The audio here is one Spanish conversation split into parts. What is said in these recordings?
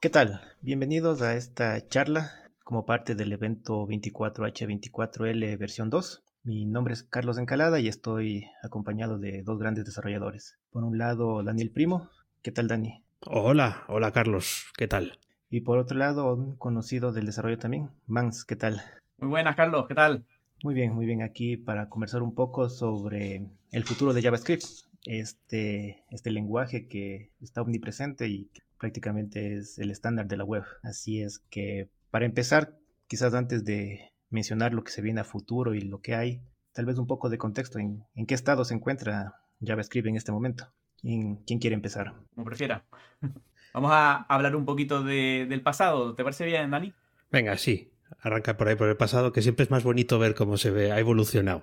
¿Qué tal? Bienvenidos a esta charla como parte del evento 24H24L versión 2. Mi nombre es Carlos Encalada y estoy acompañado de dos grandes desarrolladores. Por un lado, Daniel Primo. ¿Qué tal, Dani? Hola, hola Carlos, ¿qué tal? Y por otro lado, un conocido del desarrollo también, Mans, ¿qué tal? Muy buenas, Carlos, ¿qué tal? Muy bien, muy bien. Aquí para conversar un poco sobre el futuro de JavaScript, este, este lenguaje que está omnipresente y prácticamente es el estándar de la web. Así es que para empezar, quizás antes de mencionar lo que se viene a futuro y lo que hay, tal vez un poco de contexto en, en qué estado se encuentra JavaScript en este momento. ¿Quién, quién quiere empezar? Como prefiera. Vamos a hablar un poquito de, del pasado. ¿Te parece bien, Dani? Venga, sí. Arranca por ahí por el pasado, que siempre es más bonito ver cómo se ve, ha evolucionado.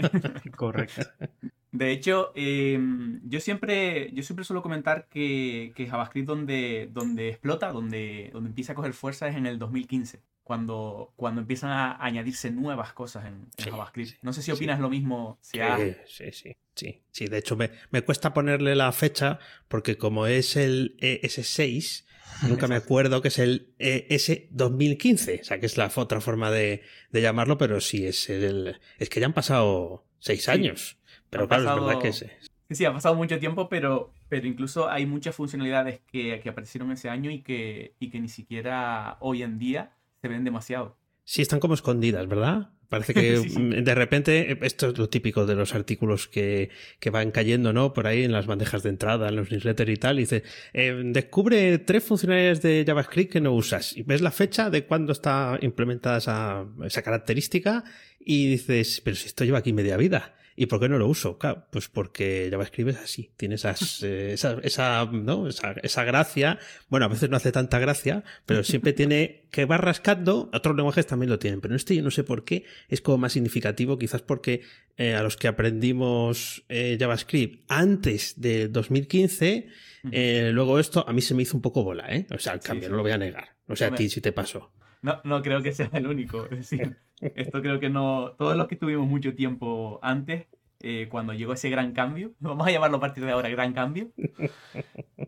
Correcto. De hecho, eh, yo, siempre, yo siempre suelo comentar que, que JavaScript donde, donde explota, donde, donde empieza a coger fuerza es en el 2015, cuando, cuando empiezan a añadirse nuevas cosas en, en Sí, JavaScript. sí, no sé si sí. opinas lo mismo. Si Sí, has- sí, sí, sí, sí. De hecho, me, me cuesta ponerle la fecha porque como es el ES6, nunca me acuerdo que es el ES 2015. O sea, que es la otra forma de, de llamarlo, pero sí es el... Es que ya han pasado seis años. Pero claro, es pasado- verdad que es... Sí, sí, ha pasado mucho tiempo, pero, pero incluso hay muchas funcionalidades que, que aparecieron ese año y que, y que ni siquiera hoy en día se ven demasiado. Sí, están como escondidas, ¿verdad? Parece que Sí, sí. de repente, esto es lo típico de los artículos que, que van cayendo, ¿no? Por ahí en las bandejas de entrada, en los newsletters y tal. Y dice, eh, descubre tres funcionalidades de JavaScript que no usas. Y ves la fecha de cuándo está implementada esa, esa característica y dices, pero si esto lleva aquí media vida. ¿Y por qué no lo uso? Claro, pues porque JavaScript es así, tiene esas, eh, esa, esa, ¿no? esa, esa gracia. Bueno, a veces no hace tanta gracia, pero siempre tiene que va rascando. Otros lenguajes también lo tienen, pero en este yo no sé por qué es como más significativo, quizás porque eh, a los que aprendimos eh, JavaScript antes de 2015, eh, luego esto a mí se me hizo un poco bola, ¿eh? O sea, el cambio, sí. no lo voy a negar. No sé a ti si te pasó. No, no creo que sea el único. Es decir, esto creo que no. Todos los que estuvimos mucho tiempo antes, eh, cuando llegó ese gran cambio, vamos a llamarlo a partir de ahora gran cambio,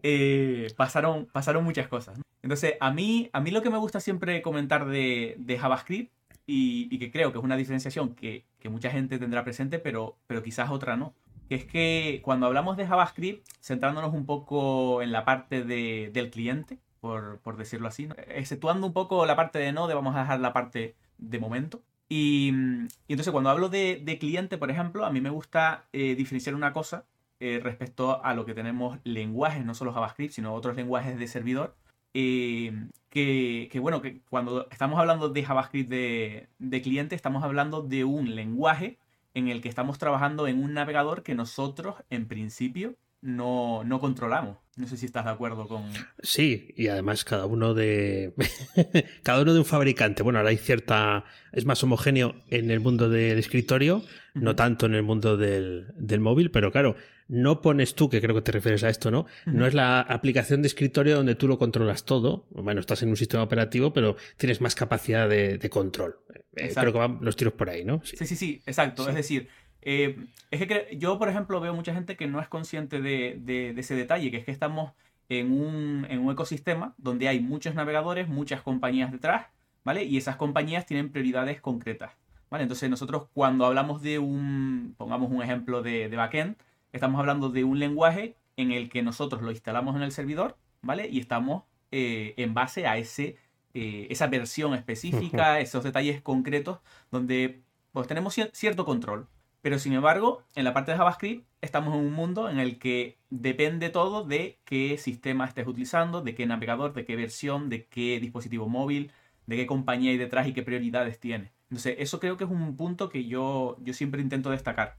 eh, pasaron, pasaron muchas cosas. Entonces, a mí, a mí lo que me gusta siempre comentar de, de JavaScript, y, que creo que es una diferenciación que, que mucha gente tendrá presente, pero, pero quizás otra no. Es que cuando hablamos de JavaScript, centrándonos un poco en la parte de- del cliente, por, por decirlo así, ¿no? exceptuando un poco la parte de Node, vamos a dejar la parte de momento. Y, mm, y entonces cuando hablo de, de cliente, por ejemplo, a mí me gusta eh, diferenciar una cosa eh, respecto a lo que tenemos lenguajes, no solo JavaScript, sino otros lenguajes de servidor. eh, que, que, bueno, que cuando estamos hablando de JavaScript de, de cliente, estamos hablando de un lenguaje en el que estamos trabajando en un navegador que nosotros, en principio, no, no controlamos. No sé si estás de acuerdo con... Sí, y además cada uno de. cada uno de un fabricante. Bueno, ahora hay cierta. Es más homogéneo en el mundo del escritorio, no tanto en el mundo del, del móvil, pero claro, no pones tú, que creo que te refieres a esto, ¿no? No es la aplicación de escritorio donde tú lo controlas todo. Bueno, estás en un sistema operativo, pero tienes más capacidad de, de control. Eh, creo que van los tiros por ahí, ¿no? Sí. Sí, sí, sí, exacto. Sí. Es decir, eh, es que yo, por ejemplo, veo mucha gente que no es consciente de, de- de ese detalle, que es que estamos en un, en un ecosistema donde hay muchos navegadores, muchas compañías detrás, ¿vale? Y esas compañías tienen prioridades concretas, ¿vale? Entonces nosotros cuando hablamos de un, pongamos un ejemplo de, de backend, estamos hablando de un lenguaje en el que nosotros lo instalamos en el servidor, ¿vale? Y estamos eh, en base a ese, eh, esa versión específica, esos detalles concretos, donde pues tenemos cier- cierto control. Pero sin embargo, en la parte de JavaScript estamos en un mundo en el que depende todo de qué sistema estés utilizando, de qué navegador, de qué versión, de qué dispositivo móvil, de qué compañía hay detrás y qué prioridades tiene. Entonces, eso creo que es un punto que yo, yo siempre intento destacar.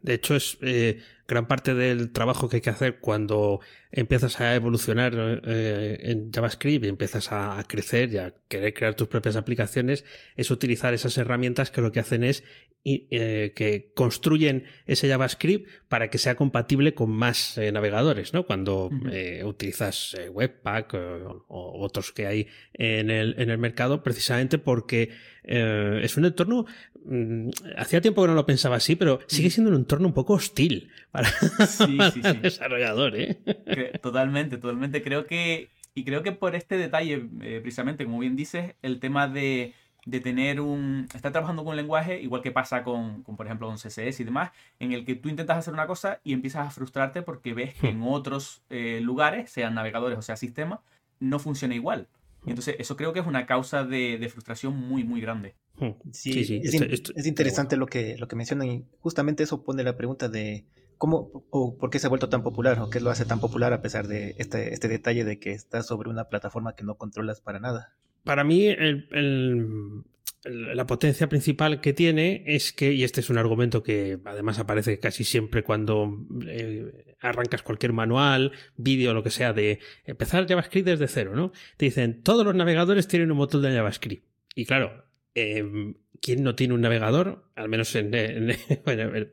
De hecho, es eh, gran parte del trabajo que hay que hacer cuando empiezas a evolucionar eh, en JavaScript y empiezas a, a crecer y a querer crear tus propias aplicaciones, es utilizar esas herramientas que lo que hacen es eh, que construyen ese JavaScript para que sea compatible con más navegadores, ¿no? Cuando utilizas Webpack o, o otros que hay en el, en el mercado, precisamente porque es un entorno. Mm, hacía tiempo que no lo pensaba así, pero sigue siendo un entorno un poco hostil para, Sí, para el desarrollador, ¿eh? Totalmente, totalmente. Creo que Y creo que por este detalle, eh, precisamente, como bien dices, el tema de, de, tener un... Estar trabajando con un lenguaje, igual que pasa con, con, por ejemplo, con CSS y demás, en el que tú intentas hacer una cosa y empiezas a frustrarte porque ves que en otros eh, lugares, sean navegadores o sea sistemas, no funciona igual. Y entonces eso creo que es una causa de, de frustración muy, muy grande. Sí, sí, es, es, interesante lo que, lo que mencionan y justamente eso pone la pregunta de cómo o por qué se ha vuelto tan popular o qué lo hace tan popular a pesar de este, este detalle de que está sobre una plataforma que no controlas para nada. Para mí el, el, la potencia principal que tiene es que, y este es un argumento que además aparece casi siempre cuando eh, arrancas cualquier manual, vídeo, lo que sea, de empezar JavaScript desde cero, ¿no? Te dicen, todos los navegadores tienen un motor de JavaScript. Y claro, eh, ¿quién no tiene un navegador? Al menos en,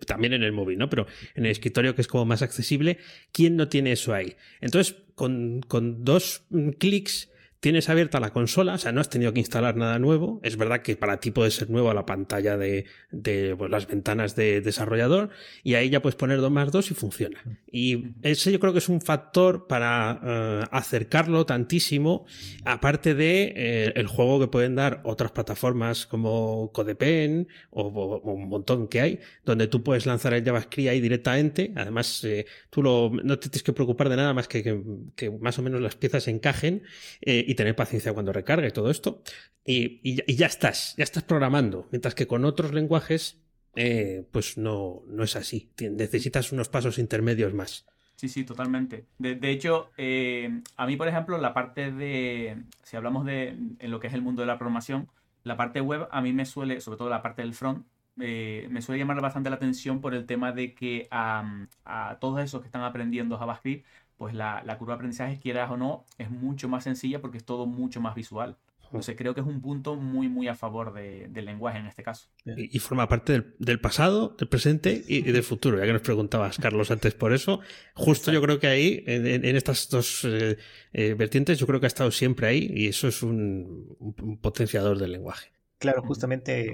también en el móvil, ¿no? Pero en el escritorio que es como más accesible, ¿quién no tiene eso ahí? Entonces, con, con dos clics tienes abierta la consola, o sea, no has tenido que instalar nada nuevo. Es verdad que para ti puede ser nueva la pantalla de, de pues, las ventanas de desarrollador y ahí ya puedes poner 2 más 2 y funciona. Y ese yo creo que es un factor para uh, acercarlo tantísimo, aparte de eh, el juego que pueden dar otras plataformas como CodePen o, o, o, un montón que hay, donde tú puedes lanzar el JavaScript ahí directamente. Además, eh, tú lo, no te tienes que preocupar de nada más que que, que más o menos las piezas encajen eh, y tener paciencia cuando recargue todo esto. Y, y, ya estás, ya estás programando. Mientras que con otros lenguajes, eh, pues no, no es así. Necesitas unos pasos intermedios más. Sí, sí, totalmente. De, de hecho, eh, a mí, por ejemplo, la parte de, si hablamos de en lo que es el mundo de la programación, la parte web a mí me suele, sobre todo la parte del front, eh, me suele llamar bastante la atención por el tema de que a, a todos esos que están aprendiendo JavaScript pues la, la, curva de aprendizaje, quieras o no, es mucho más sencilla porque es todo mucho más visual. Entonces creo que es un punto muy, muy a favor de, del lenguaje en este caso. Y, y forma parte del, del, pasado, del presente y, y, del futuro. Ya que nos preguntabas, Carlos, antes por eso, justo yo creo que ahí, en, en estas dos eh, eh, vertientes, yo creo que ha estado siempre ahí y eso es un, un potenciador del lenguaje. Claro, justamente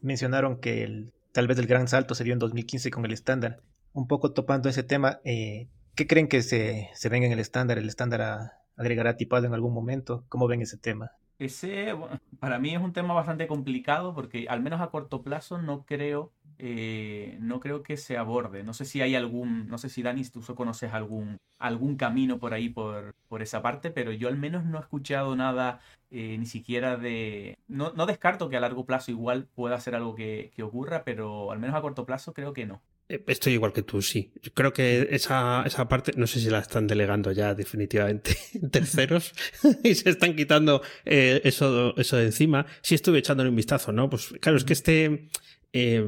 mencionaron que el, tal vez el gran salto se dio en 2015 con el estándar. Un poco topando ese tema, eh, ¿Qué creen que se, se venga en el estándar? ¿El estándar agregará tipado en algún momento? ¿Cómo ven ese tema? Ese, para mí es un tema bastante complicado porque al menos a corto plazo no creo, eh, no creo que se aborde. No sé si hay algún, no sé si Dani, tú conoces algún, algún camino por ahí, por, por esa parte, pero yo al menos no he escuchado nada eh, ni siquiera de... No, no, descarto que a largo plazo igual pueda ser algo que, que ocurra, pero al menos a corto plazo creo que no. Eh, estoy igual que tú, sí. Yo creo que esa, esa parte, no sé si la están delegando ya definitivamente en terceros y se están quitando eh, eso, eso de encima. Sí estuve echándole un vistazo, ¿no? Pues claro, es que este, eh,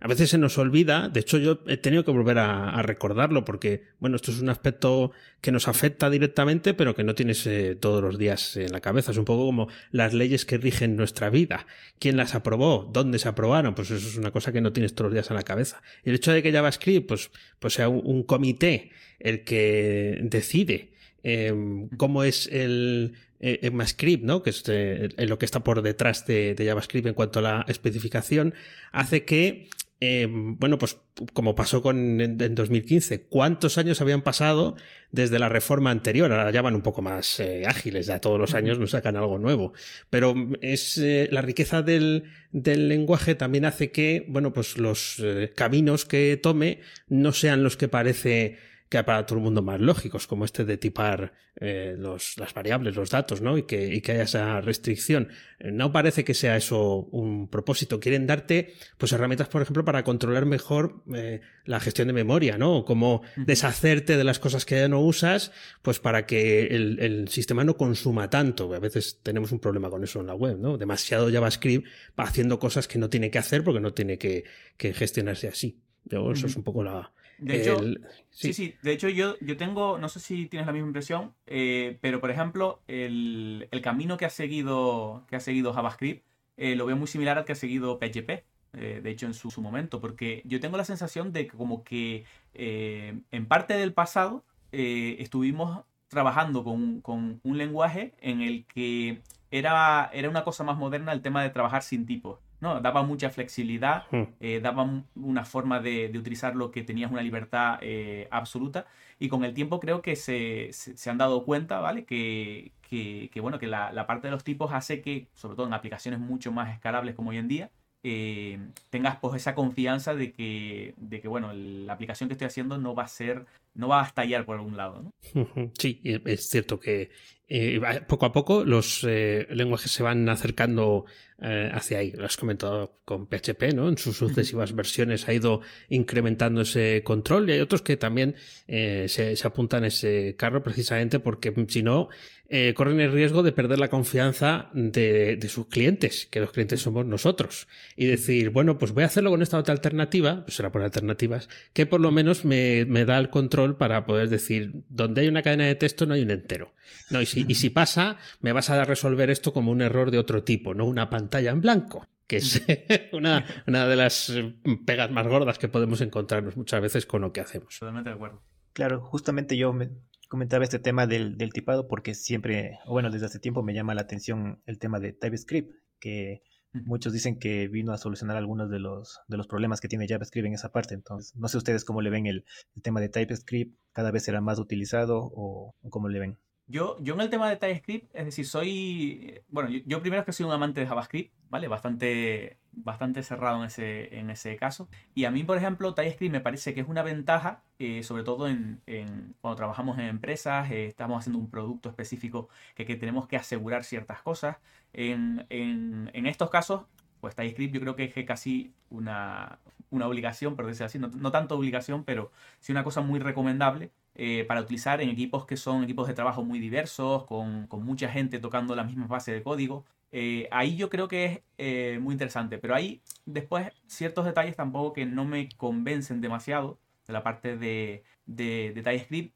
a veces se nos olvida, de hecho yo he tenido que volver a, recordarlo porque, bueno, esto es un aspecto que nos afecta directamente, pero que no tienes eh, todos los días en la cabeza. Es un poco como las leyes que rigen nuestra vida. ¿Quién las aprobó? ¿Dónde se aprobaron? Pues eso es una cosa que no tienes todos los días en la cabeza. Y el hecho de que JavaScript, pues, pues sea un, comité el que decide eh, cómo es el, ECMAScript, ¿no? que es eh, lo que está por detrás de, de, JavaScript en cuanto a la especificación, hace que, eh, bueno, pues como pasó con en, en, 2015, ¿cuántos años habían pasado desde la reforma anterior? Ahora ya van un poco más eh, ágiles, ya todos los años nos sacan algo nuevo. Pero es eh, la riqueza del, del, lenguaje también hace que, bueno, pues los eh, caminos que tome no sean los que parece que para todo el mundo más lógicos, como este de tipar eh, los, las variables, los datos, ¿no? Y que, y que haya esa restricción. Eh, no parece que sea eso un propósito. Quieren darte, pues, herramientas, por ejemplo, para controlar mejor eh, la gestión de memoria, ¿no? O cómo deshacerte de las cosas que ya no usas, pues para que el, el sistema no consuma tanto. A veces tenemos un problema con eso en la web, ¿no? Demasiado JavaScript va haciendo cosas que no tiene que hacer porque no tiene que, que gestionarse así. Yo, eso es un poco la, de hecho, el... sí. sí. sí, de hecho yo, yo tengo, no sé si tienes la misma impresión, eh, pero por ejemplo, el, el, camino que ha seguido, que ha seguido JavaScript eh, lo veo muy similar al que ha seguido PHP, eh, de hecho en su, su, momento, porque yo tengo la sensación de que como que en parte del pasado estuvimos trabajando con, con, un lenguaje en el que era, era una cosa más moderna el tema de trabajar sin tipos. ¿No? Daba mucha flexibilidad, Hmm. eh, daba una forma de, de utilizarlo que tenías una libertad eh, absoluta y con el tiempo creo que se, se- se han dado cuenta, ¿vale? Que, que- que, bueno, que la, la parte de los tipos hace que, sobre todo en aplicaciones mucho más escalables como hoy en día, eh, tengas pues esa confianza de que, de que, bueno, la aplicación que estoy haciendo no va a ser, no va a estallar por algún lado. Sí, es cierto que eh, poco a poco los eh, lenguajes se van acercando eh, hacia ahí. Lo has comentado con PHP, ¿no? En sus sucesivas versiones ha ido incrementando ese control y hay otros que también eh, se, se apuntan a ese carro precisamente porque si no eh, corren el riesgo de perder la confianza de, de sus clientes, que los clientes somos nosotros. Y decir, bueno, pues voy a hacerlo con esta otra alternativa, pues será por alternativas, que por lo menos me, me da el control para poder decir, donde hay una cadena de texto no hay un entero. No, y, si, y si pasa, me vas a resolver esto como un error de otro tipo, no una pantalla en blanco, que es una, una de las eh, pegas más gordas que podemos encontrarnos muchas veces con lo que hacemos. Totalmente de acuerdo. Claro, justamente yo me comentaba este tema del, del tipado porque siempre, bueno, desde hace tiempo me llama la atención el tema de TypeScript, que muchos dicen que vino a solucionar algunos de los, de los problemas que tiene JavaScript en esa parte. Entonces, no sé ustedes cómo le ven el, el tema de TypeScript, cada vez será más utilizado o, o cómo le ven. Yo, yo en el tema de TypeScript, es decir, soy. Bueno, yo, primero es que soy un amante de JavaScript, ¿vale? Bastante, bastante cerrado en ese, en ese caso. Y a mí, por ejemplo, TypeScript me parece que es una ventaja, eh, sobre todo en, en- cuando trabajamos en empresas, eh, estamos haciendo un producto específico que, que tenemos que asegurar ciertas cosas. En, en- en estos casos, pues TypeScript yo creo que es casi una, una obligación, por decirlo así, no, no tanto obligación, pero sí una cosa muy recomendable eh, para utilizar en equipos que son equipos de trabajo muy diversos, con, con mucha gente tocando la misma base de código. Eh, ahí yo creo que es eh, muy interesante, pero hay después ciertos detalles tampoco que no me convencen demasiado de la parte de, de, TypeScript.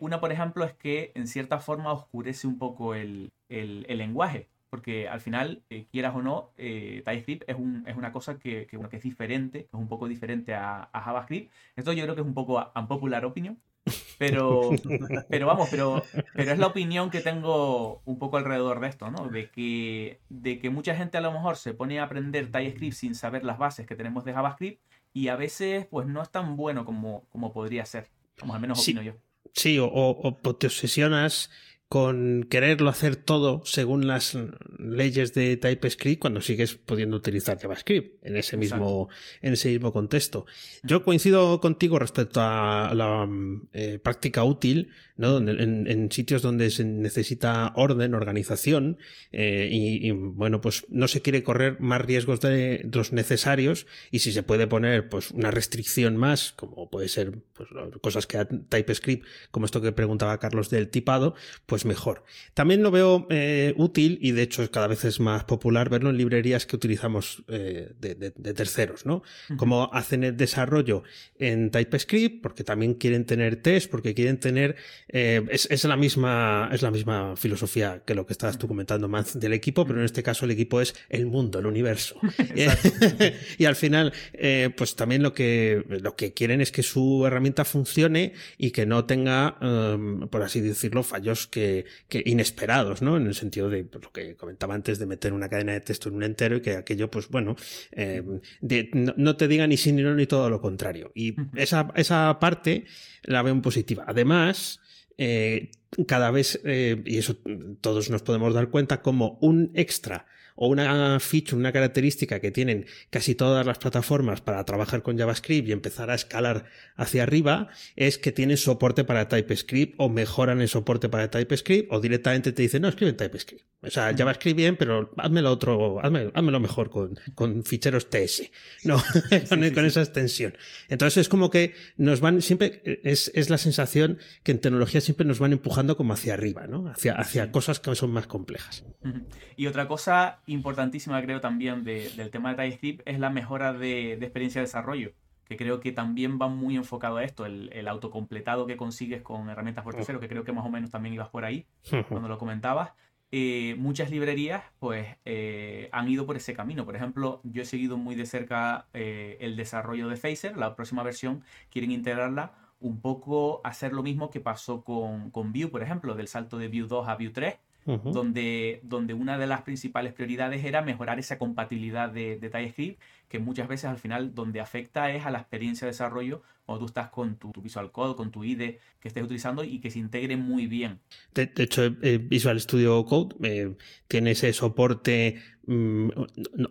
Una, por ejemplo, es que en cierta forma oscurece un poco el- el lenguaje, porque al final, eh, quieras o no, eh, TypeScript es, un- es una cosa que, que, bueno, que es diferente, es un poco diferente a, a JavaScript. Esto yo creo que es un poco unpopular opinion, pero, pero vamos, pero, pero es la opinión que tengo un poco alrededor de esto, ¿no? De que, de que mucha gente a lo mejor se pone a aprender TypeScript sin saber las bases que tenemos de JavaScript y a veces pues no es tan bueno como, como podría ser. Como al menos Sí. opino yo. Sí, o, o- o te obsesionas con quererlo hacer todo según las leyes de TypeScript cuando sigues pudiendo utilizar JavaScript en ese mismo, en ese mismo contexto. Yo coincido contigo respecto a la eh, práctica útil, ¿no? En, en sitios donde se necesita orden, organización, eh, y, y, bueno, pues no se quiere correr más riesgos de los necesarios y si se puede poner pues una restricción más, como puede ser pues, cosas que TypeScript, como esto que preguntaba Carlos del tipado, pues mejor. También lo veo eh, útil y de hecho cada vez es más popular verlo en librerías que utilizamos eh, de, de- de terceros, ¿no? Como hacen el desarrollo en TypeScript, porque también quieren tener test, porque quieren tener. Eh, es, es la misma, es la misma filosofía que lo que estabas tú comentando, Manz, del equipo, pero en este caso el equipo es el mundo, el universo. y al final, eh, pues también lo que, lo que quieren es que su herramienta funcione y que no tenga, em, por así decirlo, fallos que, que inesperados, ¿no? En el sentido de pues, lo que comentaba antes de meter una cadena de texto en un entero y que aquello, pues bueno, eh, de- no, no te diga ni sí ni no ni todo lo contrario. Y esa, esa parte la veo en positiva. Además, eh, cada vez, eh, y eso todos nos podemos dar cuenta, como un extra o una feature, una característica que tienen casi todas las plataformas para trabajar con JavaScript y empezar a escalar hacia arriba, es que tienen soporte para TypeScript o mejoran el soporte para TypeScript o directamente te dicen, no, escribe en TypeScript. O sea, JavaScript bien, pero hazmelo otro, hazme, házmelo mejor con, con ficheros TS, no, con, con esa extensión. Entonces es como que nos van siempre, es, es la sensación que en tecnología siempre nos van empujando como hacia arriba, ¿no? Hacia, hacia cosas que son más complejas. Y otra cosa importantísima, creo, también de- del tema de TypeScript es la mejora de, de experiencia de desarrollo, que creo que también va muy enfocado a esto, el, el autocompletado que consigues con herramientas por terceros, que creo que más o menos también ibas por ahí cuando lo comentabas. Eh, muchas librerías pues eh, han ido por ese camino. Por ejemplo, yo he seguido muy de cerca eh, el desarrollo de Phaser. La próxima versión quieren integrarla un poco, hacer lo mismo que pasó con, con Vue, por ejemplo, del salto de Vue 2 a Vue 3 donde, donde una de las principales prioridades era mejorar esa compatibilidad de, de TypeScript, que muchas veces al final donde afecta es a la experiencia de desarrollo cuando tú estás con tu, Visual Code, con tu IDE que estés utilizando y que se integre muy bien. De, hecho, eh, Visual Studio Code eh, tiene ese soporte mm,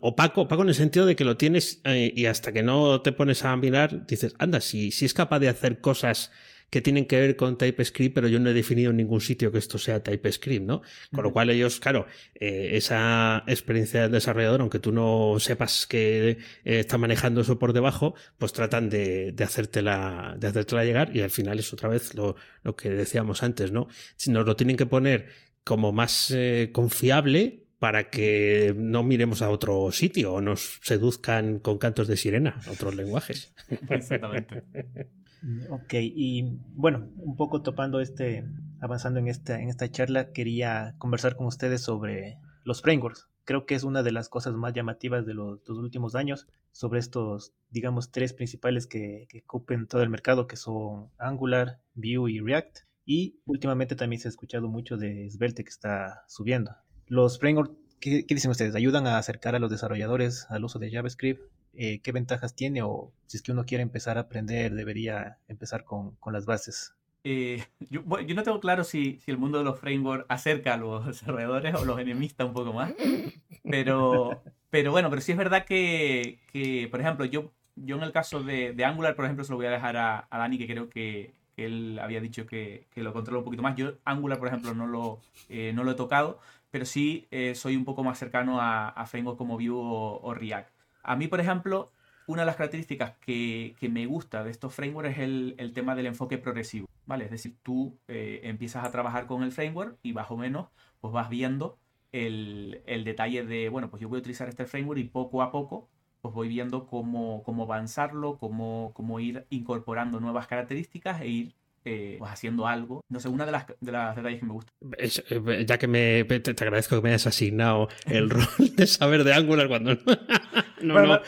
opaco, opaco en el sentido de que lo tienes eh, y hasta que no te pones a mirar, dices, anda, si, si es capaz de hacer cosas que tienen que ver con TypeScript, pero yo no he definido en ningún sitio que esto sea TypeScript, ¿no? Con lo cual ellos, claro, eh, esa experiencia del desarrollador, aunque tú no sepas que eh, está manejando eso por debajo, pues tratan de, de, hacértela, de hacértela llegar y al final es otra vez lo, lo que decíamos antes, ¿no? Si nos lo tienen que poner como más eh, confiable, para que no miremos a otro sitio o nos seduzcan con cantos de sirena, otros lenguajes. Exactamente. Ok, y bueno, un poco topando este, avanzando en esta, en esta charla, quería conversar con ustedes sobre los frameworks. Creo que es una de las cosas más llamativas de los, últimos años sobre estos, digamos, tres principales que, que ocupen todo el mercado, que son Angular, Vue y React. Y últimamente también se ha escuchado mucho de Svelte que está subiendo. Los frameworks, ¿qué, ¿qué, dicen ustedes? ¿Ayudan a acercar a los desarrolladores al uso de JavaScript? Eh, qué ventajas tiene o si es que uno quiere empezar a aprender, debería empezar con, las bases. Eh, yo, no tengo claro si, el mundo de los frameworks acerca a los desarrolladores o los enemista un poco más, pero, pero bueno, pero sí es verdad que, por ejemplo, yo, yo en el caso de, Angular, por ejemplo, se lo voy a dejar a, Dani, que creo que, él había dicho que, lo controla un poquito más. Yo Angular, por ejemplo, no lo, eh, no lo he tocado, pero sí soy un poco más cercano a, a frameworks como Vue o React. A mí, por ejemplo, una de las características que, me gusta de estos frameworks es el, tema del enfoque progresivo, ¿vale? Es decir, tú eh, empiezas a trabajar con el framework y más o menos pues vas viendo el, detalle de, bueno, pues yo voy a utilizar este framework y poco a poco pues voy viendo cómo, cómo avanzarlo, cómo, cómo ir incorporando nuevas características e ir eh, pues haciendo algo. No sé, una de las, de las detalles que me gusta. Eh, ya que me, te, agradezco que me hayas asignado el rol de saber de Angular cuando no,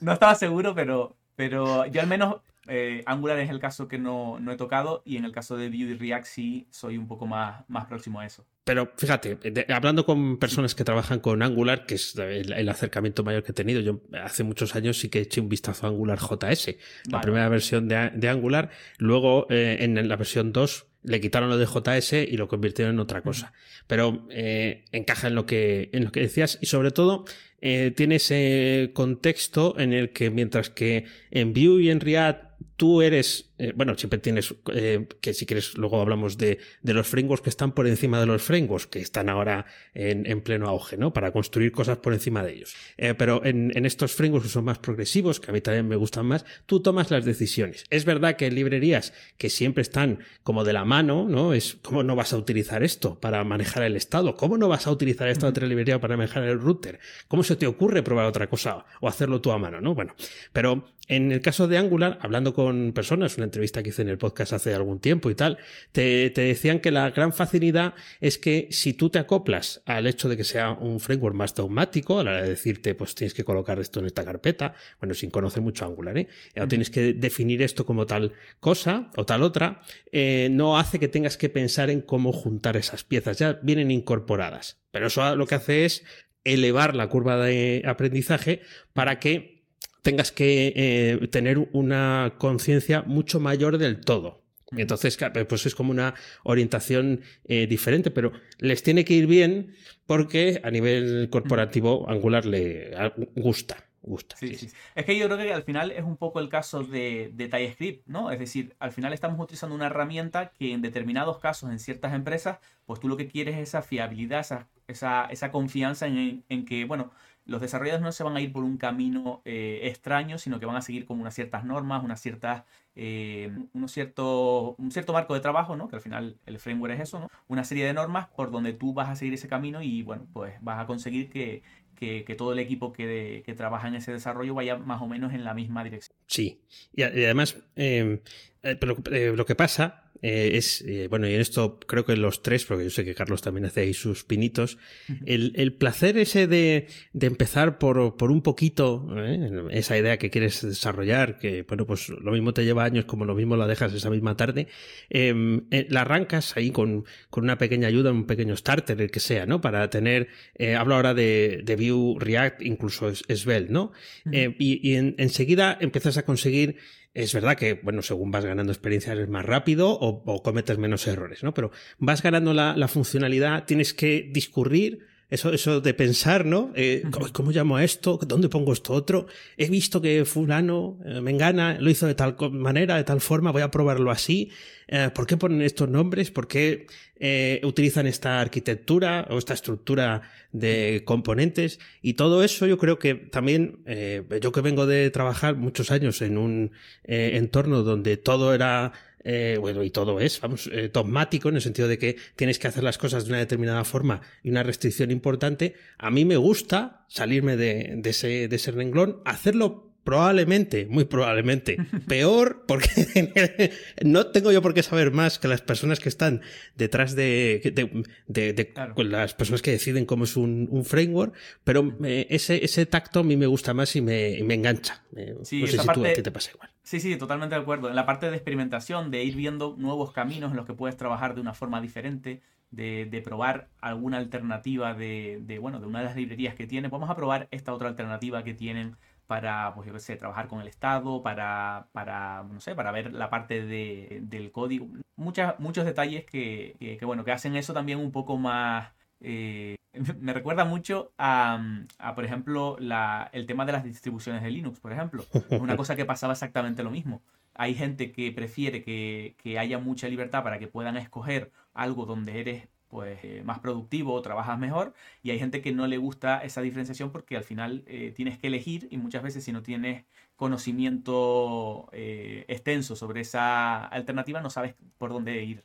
no, estaba seguro, pero, pero yo al menos eh, Angular es el caso que no, he tocado y en el caso de Vue y React sí soy un poco más, más próximo a eso. Pero fíjate, hablando con personas que trabajan con Angular, que es el, acercamiento mayor que he tenido, yo hace muchos años sí que he hecho un vistazo a Angular JS, la primera versión de, Angular, luego eh, en la versión 2 le quitaron lo de JS y lo convirtieron en otra cosa. Pero eh, encaja en lo, que, en lo que decías y sobre todo tiene ese contexto en el que mientras que en Vue y en React tú eres eh, bueno, siempre tienes, eh, que si quieres, luego hablamos de, los frameworks que están por encima de los frameworks, que están ahora en, pleno auge, ¿no? Para construir cosas por encima de ellos. Eh, pero en, estos frameworks que son más progresivos, que a mí también me gustan más, tú tomas las decisiones. Es verdad que hay librerías que siempre están como de la mano, ¿no? Es, ¿cómo no vas a utilizar esto para manejar el estado? ¿Cómo no vas a utilizar esta otra librería para manejar el router? ¿Cómo se te ocurre probar otra cosa o hacerlo tú a mano, ¿no? Bueno, pero en el caso de Angular, hablando con personas, una entrevista que hice en el podcast hace algún tiempo y tal, te, decían que la gran facilidad es que si tú te acoplas al hecho de que sea un framework más dogmático, a la hora de decirte, pues tienes que colocar esto en esta carpeta, bueno, sin conocer mucho Angular, ¿eh? O tienes que definir esto como tal cosa o tal otra, eh, no hace que tengas que pensar en cómo juntar esas piezas, ya vienen incorporadas. Pero eso lo que hace es elevar la curva de aprendizaje para que tengas que eh, tener una conciencia mucho mayor del todo. Entonces, pues es como una orientación eh, diferente, pero les tiene que ir bien porque a nivel corporativo Angular le gusta. Gusta, sí, sí. Es que yo creo que al final es un poco el caso de, de TypeScript, ¿no? Es decir, al final estamos utilizando una herramienta que en determinados casos, en ciertas empresas, pues tú lo que quieres es esa fiabilidad, esa, esa, esa confianza en, en que, bueno, los desarrolladores no se van a ir por un camino eh, extraño, sino que van a seguir como unas ciertas normas, unas ciertas, eh, cierto, un cierto marco de trabajo, ¿no? Que al final el framework es eso, ¿no? Una serie de normas por donde tú vas a seguir ese camino y, bueno, pues vas a conseguir que, todo el equipo que, trabaja en ese desarrollo vaya más o menos en la misma dirección. Sí, y, además, em, eh, lo que pasa eh, es, eh, bueno, y en esto creo que los tres, porque yo sé que Carlos también hace ahí sus pinitos, el, el placer ese de, de empezar por, por, un poquito, ¿eh? esa idea que quieres desarrollar, que bueno, pues lo mismo te lleva años como lo mismo la dejas esa misma tarde, em, la arrancas ahí con, con, una pequeña ayuda, un pequeño starter, el que sea, ¿no? Para tener, hablo ahora de, de Vue, React, incluso Svelte, ¿no? y, y en, enseguida empiezas a conseguir es verdad que, bueno, según vas ganando experiencia eres más rápido o, cometes menos errores, ¿no? Pero vas ganando la funcionalidad, tienes que discurrir eso, eso de pensar, ¿no? Eh, ¿cómo, llamo a esto? ¿Dónde pongo esto otro? He visto que fulano, eh, me engana, lo hizo de tal manera, de tal forma, voy a probarlo así. Eh, ¿Por qué ponen estos nombres? ¿Por qué utilizan esta arquitectura o esta estructura de componentes? Y todo eso yo creo que también, yo que vengo de trabajar muchos años en un entorno donde todo era eh, bueno, y todo es, vamos, eh, dogmático en el sentido de que tienes que hacer las cosas de una determinada forma y una restricción importante, a mí me gusta salirme de, de, ese, de ese renglón, hacerlo probablemente, muy probablemente, peor, porque no tengo yo por qué saber más que las personas que están detrás de, de, de, pues, las personas que deciden cómo es un, un framework, pero ese, ese tacto a mí me gusta más y me, me engancha. Sí, no sé si tú a ti te pasa igual. Sí, sí, totalmente de acuerdo. En la parte de experimentación, de ir viendo nuevos caminos en los que puedes trabajar de una forma diferente, de, de probar alguna alternativa de, de, bueno, de una de las librerías que tiene, vamos a probar esta otra alternativa que tienen para, pues yo qué sé, trabajar con el Estado, para, para, no sé, para ver la parte de, del código. Muchas, muchos detalles que, que, bueno, que hacen eso también un poco más... Eh, me recuerda mucho a, por ejemplo, la, el tema de las distribuciones de Linux, por ejemplo. Una cosa que pasaba exactamente lo mismo. Hay gente que prefiere que, que haya mucha libertad para que puedan escoger algo donde eres pues eh, más productivo, trabajas mejor y hay gente que no le gusta esa diferenciación porque al final eh, tienes que elegir y muchas veces si no tienes conocimiento eh, extenso sobre esa alternativa no sabes por dónde ir.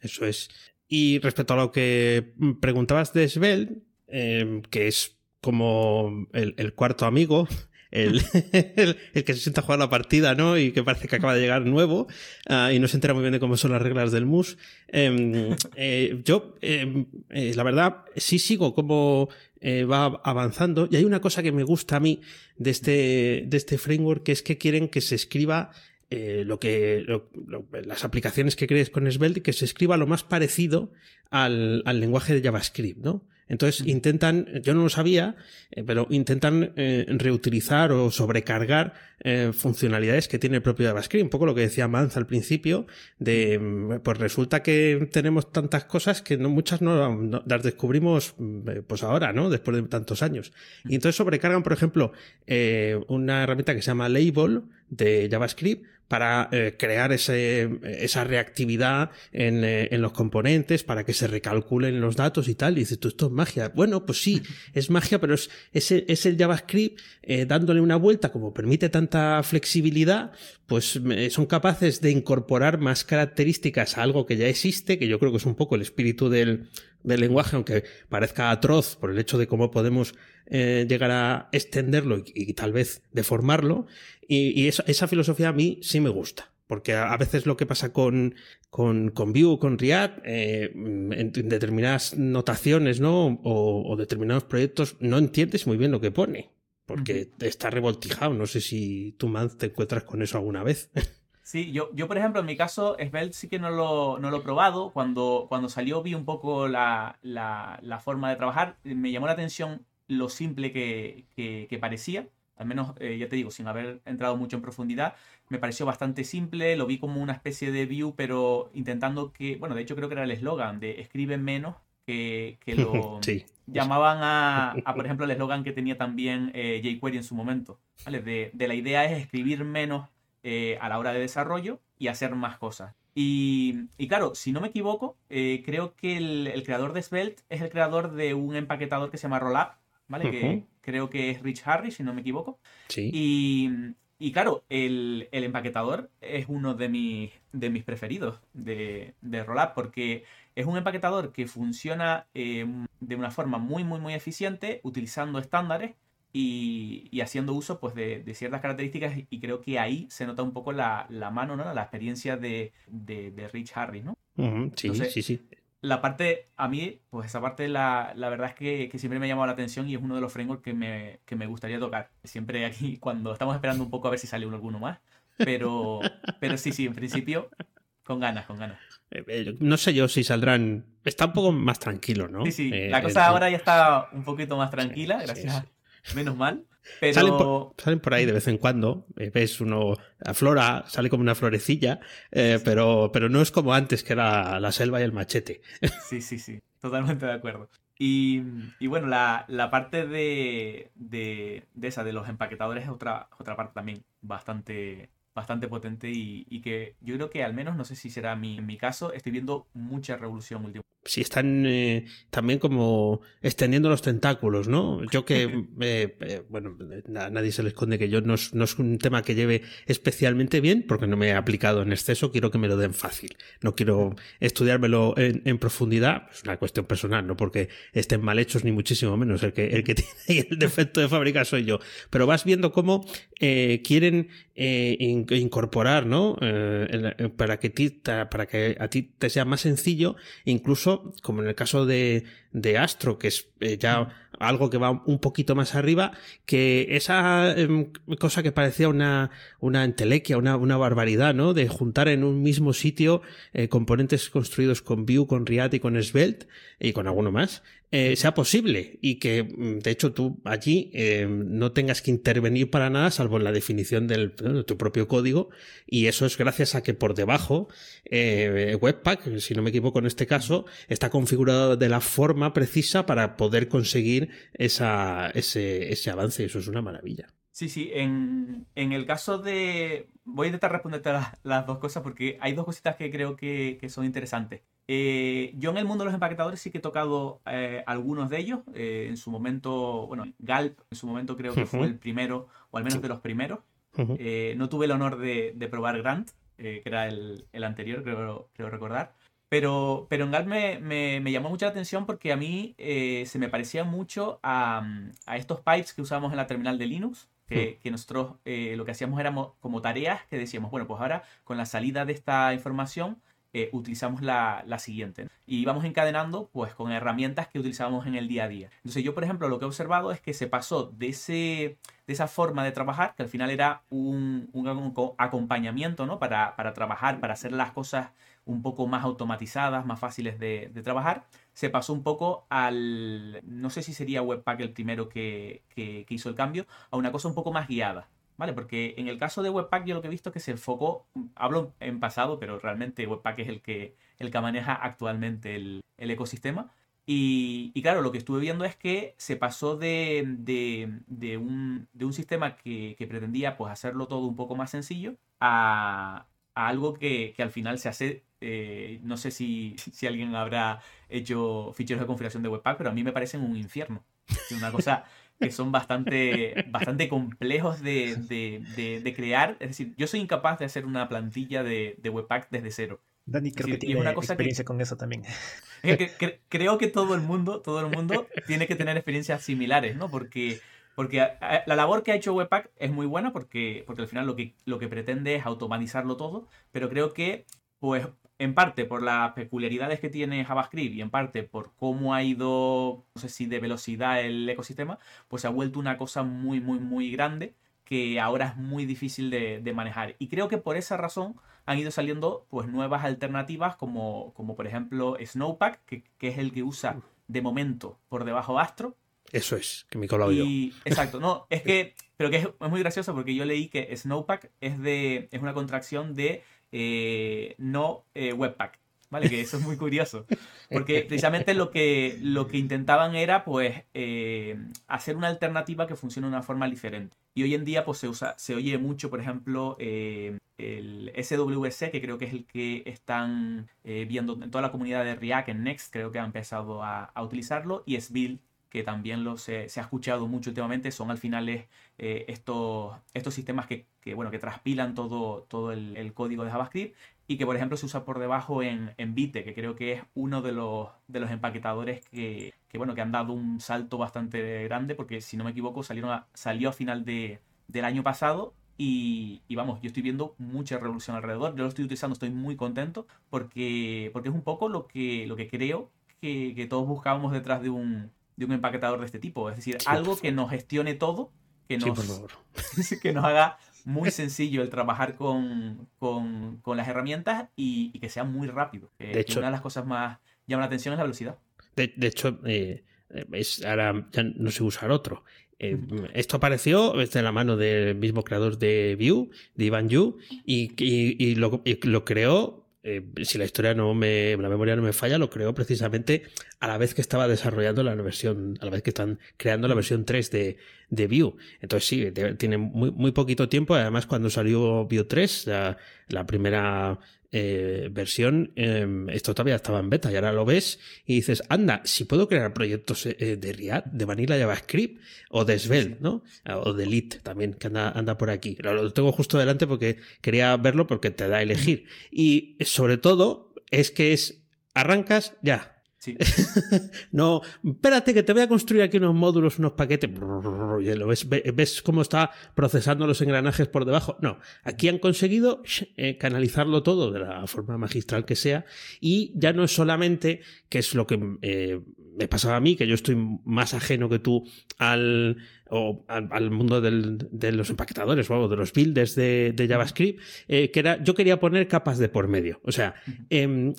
eso es. Y respecto a lo que preguntabas de Svel, que es como el cuarto amigo, el, el, que se sienta a jugar la partida, ¿no? Y que parece que acaba de llegar nuevo uh, y no se entera muy bien de cómo son las reglas del MUS. Eh, eh, yo, em, eh, la verdad, sí sigo cómo eh, va avanzando y hay una cosa que me gusta a mí de este, de este framework, que es que quieren que se escriba eh, lo que lo, lo, las aplicaciones que crees con Svelte que se escriba lo más parecido al, al lenguaje de JavaScript, ¿no? Entonces intentan, yo no lo sabía, eh, pero intentan eh, reutilizar o sobrecargar eh, funcionalidades que tiene el propio JavaScript. Un poco lo que decía Manz al principio, de pues resulta que tenemos tantas cosas que no, muchas no, no las descubrimos mm, pues ahora, ¿no? Después de tantos años. Y entonces sobrecargan, por ejemplo, una herramienta que se llama Label de JavaScript para eh, crear ese, esa reactividad en, eh, en, los componentes, para que se recalculen los datos y tal. Y dices, tú, esto es magia. Bueno, pues sí, es magia, pero es, es, el, es el JavaScript eh, dándole una vuelta, como permite tanta flexibilidad, pues son capaces de incorporar más características a algo que ya existe, que yo creo que es un poco el espíritu del, del lenguaje, aunque parezca atroz por el hecho de cómo podemos eh, llegar a extenderlo y, y, tal vez deformarlo. Y, y esa, esa, filosofía a mí sí me gusta. Porque a, a veces lo que pasa con, con, con Vue, con React, eh, en, en, determinadas notaciones, ¿no? O, o, determinados proyectos, no entiendes muy bien lo que pone. Porque está revoltijado. No sé si tú, man, te encuentras con eso alguna vez. Sí, yo, yo por ejemplo, en mi caso, Svelte sí que no lo, no lo he probado. Cuando, cuando salió vi un poco la, la, la, forma de trabajar. Me llamó la atención lo simple que, que, que parecía. Al menos, eh, ya te digo, sin haber entrado mucho en profundidad, me pareció bastante simple. Lo vi como una especie de view, pero intentando que, bueno, de hecho creo que era el eslogan de escribe menos que, que lo sí. llamaban a, a, por ejemplo, el eslogan que tenía también eh, jQuery en su momento. ¿vale? De, de la idea es escribir menos eh, a la hora de desarrollo y hacer más cosas. Y, y claro, si no me equivoco, eh, creo que el, el, creador de Svelte es el creador de un empaquetador que se llama Rollup, ¿vale? Uh -huh. Que creo que es Rich Harris, si no me equivoco. Sí. Y, y claro, el, el, empaquetador es uno de mis, de mis preferidos de, de Rollup porque es un empaquetador que funciona eh, de una forma muy, muy, muy eficiente utilizando estándares y, haciendo uso pues, de, ciertas características y creo que ahí se nota un poco la, mano, ¿no? la experiencia de, Rich Harris. ¿no? sí, sí, sí. La parte, a mí, pues esa parte la, la verdad es que, siempre me ha llamado la atención y es uno de los frameworks que me, que me gustaría tocar. Siempre aquí, cuando estamos esperando un poco a ver si sale uno, alguno más. Pero, pero sí, sí, en principio, con ganas, con ganas. Eh, eh, no sé yo si saldrán. Está un poco más tranquilo, ¿no? Sí, sí. Eh, la cosa ahora ya está un poquito más tranquila, gracias. Menos mal. Pero... Salen, por, ahí de vez en cuando, ves uno aflora, sale como una florecilla, pero, pero no es como antes que era la selva y el machete. Sí, sí, sí, totalmente de acuerdo. Y, y bueno, la, la parte de, de, de, esa, de los empaquetadores es otra, otra parte también bastante, bastante potente y, y, que yo creo que al menos, no sé si será mi, en mi caso, estoy viendo mucha revolución últimamente. Sí, están eh, también como extendiendo los tentáculos, ¿no? Yo que, eh, eh, bueno, a nadie se le esconde que yo no es, no es, un tema que lleve especialmente bien, porque no me he aplicado en exceso, quiero que me lo den fácil. No quiero estudiármelo en, en profundidad, es una cuestión personal, no porque estén mal hechos ni muchísimo menos, el que, el que tiene el defecto de fábrica soy yo. Pero vas viendo cómo quieren incorporar, ¿no? para, que para que a ti te sea más sencillo, incluso como en el caso de, de Astro, que es eh, ya algo que va un poquito más arriba, que esa em, cosa que parecía una, una entelequia, una, una barbaridad, ¿no? De juntar en un mismo sitio eh, componentes construidos con Vue, con React y con Svelte y con alguno más, eh, sea posible y que mm, de hecho tú allí em, no tengas que intervenir para nada salvo en la definición de tu propio código y eso es gracias a que por debajo Webpack, si no me equivoco en este caso, está configurado de la forma precisa para poder conseguir esa, ese, ese avance. Eso es una maravilla. Sí, sí, en, el caso de... Voy a intentar responderte las, las dos cosas porque hay dos cositas que creo que, son interesantes. Eh, yo en el mundo de los empaquetadores sí que he tocado eh, algunos de ellos. Eh, en su momento, bueno, Galp en su momento creo que fue el primero, o al menos de los primeros. no tuve el honor de, probar Grant, que era el, anterior, creo, creo recordar. Pero, pero en Gal me, me, llamó mucho la atención porque a mí eh, se me parecía mucho a, a, estos pipes que usábamos en la terminal de Linux, que, hmm. que nosotros eh, lo que hacíamos era como tareas que decíamos, bueno, pues ahora con la salida de esta información eh, utilizamos la, la, siguiente. Y íbamos encadenando pues con herramientas que utilizábamos en el día a día. Entonces yo, por ejemplo, lo que he observado es que se pasó de, ese, de esa forma de trabajar, que al final era un, un acompañamiento ¿no? para, para trabajar, para hacer las cosas un poco más automatizadas, más fáciles de, trabajar, se pasó un poco al, no sé si sería Webpack el primero que, hizo el cambio, a una cosa un poco más guiada. ¿Vale? Porque en el caso de Webpack yo lo que he visto es que se enfocó, hablo en pasado, pero realmente Webpack es el que, el que maneja actualmente el, ecosistema. Y, claro, lo que estuve viendo es que se pasó de, de, un, sistema que, pretendía pues, hacerlo todo un poco más sencillo a, a algo que, al final se hace eh, no sé si, si, alguien habrá hecho ficheros de configuración de Webpack, pero a mí me parecen un infierno. Es una cosa que son bastante, bastante complejos de, de, crear. Es decir, yo soy incapaz de hacer una plantilla de, Webpack desde cero. Dani creo que tiene una experiencia con eso también. creo que todo el mundo, todo el mundo tiene que tener experiencias similares, ¿no? Porque porque la labor que ha hecho Webpack es muy buena porque, porque al final lo que, lo que pretende es automatizarlo todo, pero creo que pues en parte por las peculiaridades que tiene JavaScript y en parte por cómo ha ido, no sé si de velocidad el ecosistema, pues se ha vuelto una cosa muy, muy, muy grande que ahora es muy difícil de, manejar. Y creo que por esa razón han ido saliendo pues nuevas alternativas como, como por ejemplo Snowpack, que, es el que usa de momento por debajo Astro. Eso es, que me he y, Exacto, no, es que, pero que es, es, muy gracioso porque yo leí que Snowpack es, de, es una contracción de eh, no eh, Webpack. ¿Vale? Que eso es muy curioso. Porque precisamente lo que, lo que intentaban era, pues, eh, hacer una alternativa que funcione de una forma diferente. Y hoy en día, pues, se usa, se oye mucho, por ejemplo, el SWC, que creo que es el que están viendo en toda la comunidad de React, en Next, creo que ha empezado a, a utilizarlo, y Sville, que también lo se, ha escuchado mucho últimamente, son al final estos, estos sistemas que que, bueno, que traspilan todo, todo el, código de JavaScript y que por ejemplo se usa por debajo en, en Vite, que creo que es uno de los, de los empaquetadores que, bueno, que han dado un salto bastante grande, porque si no me equivoco salieron salió a final de, del año pasado y, vamos, yo estoy viendo mucha revolución alrededor, yo lo estoy utilizando, estoy muy contento porque, porque es un poco lo que, lo que creo que, todos buscábamos detrás de un, de un empaquetador de este tipo, es decir, algo que nos gestione todo, que nos, que nos haga muy sencillo el trabajar con, las herramientas y, que sea muy rápido. de hecho, una de las cosas más llama la atención es la velocidad. De, hecho, eh, ahora ya no sé usar otro. Eh, esto apareció de la mano del mismo creador de Vue, de Ivan Yu, y, lo, lo, creó eh, si la historia no me, la memoria no me falla, lo creó precisamente a la vez que estaba desarrollando la versión, a la vez que están creando la versión 3 de, de Vue. Entonces sí, tiene muy, muy poquito tiempo. Además, cuando salió Vue 3, la primera eh, versión, em, esto todavía estaba en beta y ahora lo ves y dices, anda, si puedo crear proyectos eh, de React, de Vanilla JavaScript o de Svelte, ¿no? O de Lit también, que anda, anda por aquí. Lo, lo tengo justo delante porque quería verlo porque te da a elegir. Y sobre todo es que es, arrancas ya, no, espérate que te voy a construir aquí unos módulos, unos paquetes. ¿Ves, ves cómo está procesando los engranajes por debajo? No, aquí han conseguido eh, canalizarlo todo de la forma magistral que sea y ya no es solamente, que es lo que eh, me pasaba a mí, que yo estoy más ajeno que tú al, o al, mundo de los empaquetadores o de los builders de, JavaScript, eh, que era, yo quería poner capas de por medio. O sea, eh,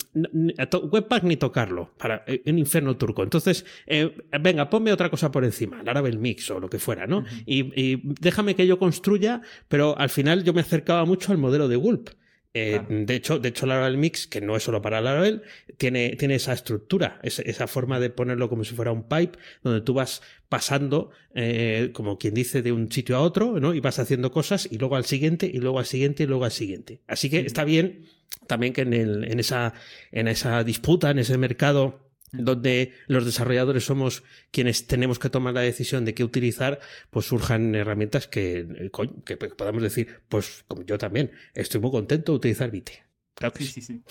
Webpack ni tocarlo, para un eh, infierno turco. Entonces, eh, venga, ponme otra cosa por encima, Laravel Mix o lo que fuera, ¿no? y, déjame que yo construya, pero al final yo me acercaba mucho al modelo de Gulp. Eh, de, hecho, de hecho, Laravel Mix, que no es solo para Laravel, tiene, tiene esa estructura, esa, forma de ponerlo como si fuera un pipe, donde tú vas pasando, eh, como quien dice, de un sitio a otro, ¿no? Y vas haciendo cosas y luego al siguiente, y luego al siguiente, y luego al siguiente. Así que está bien también que en, el, en, esa, en esa disputa, en ese mercado donde los desarrolladores somos quienes tenemos que tomar la decisión de qué utilizar, pues surjan herramientas que, eh, que podamos decir, pues como yo también, estoy muy contento de utilizar Vite. Sí, sí, sí.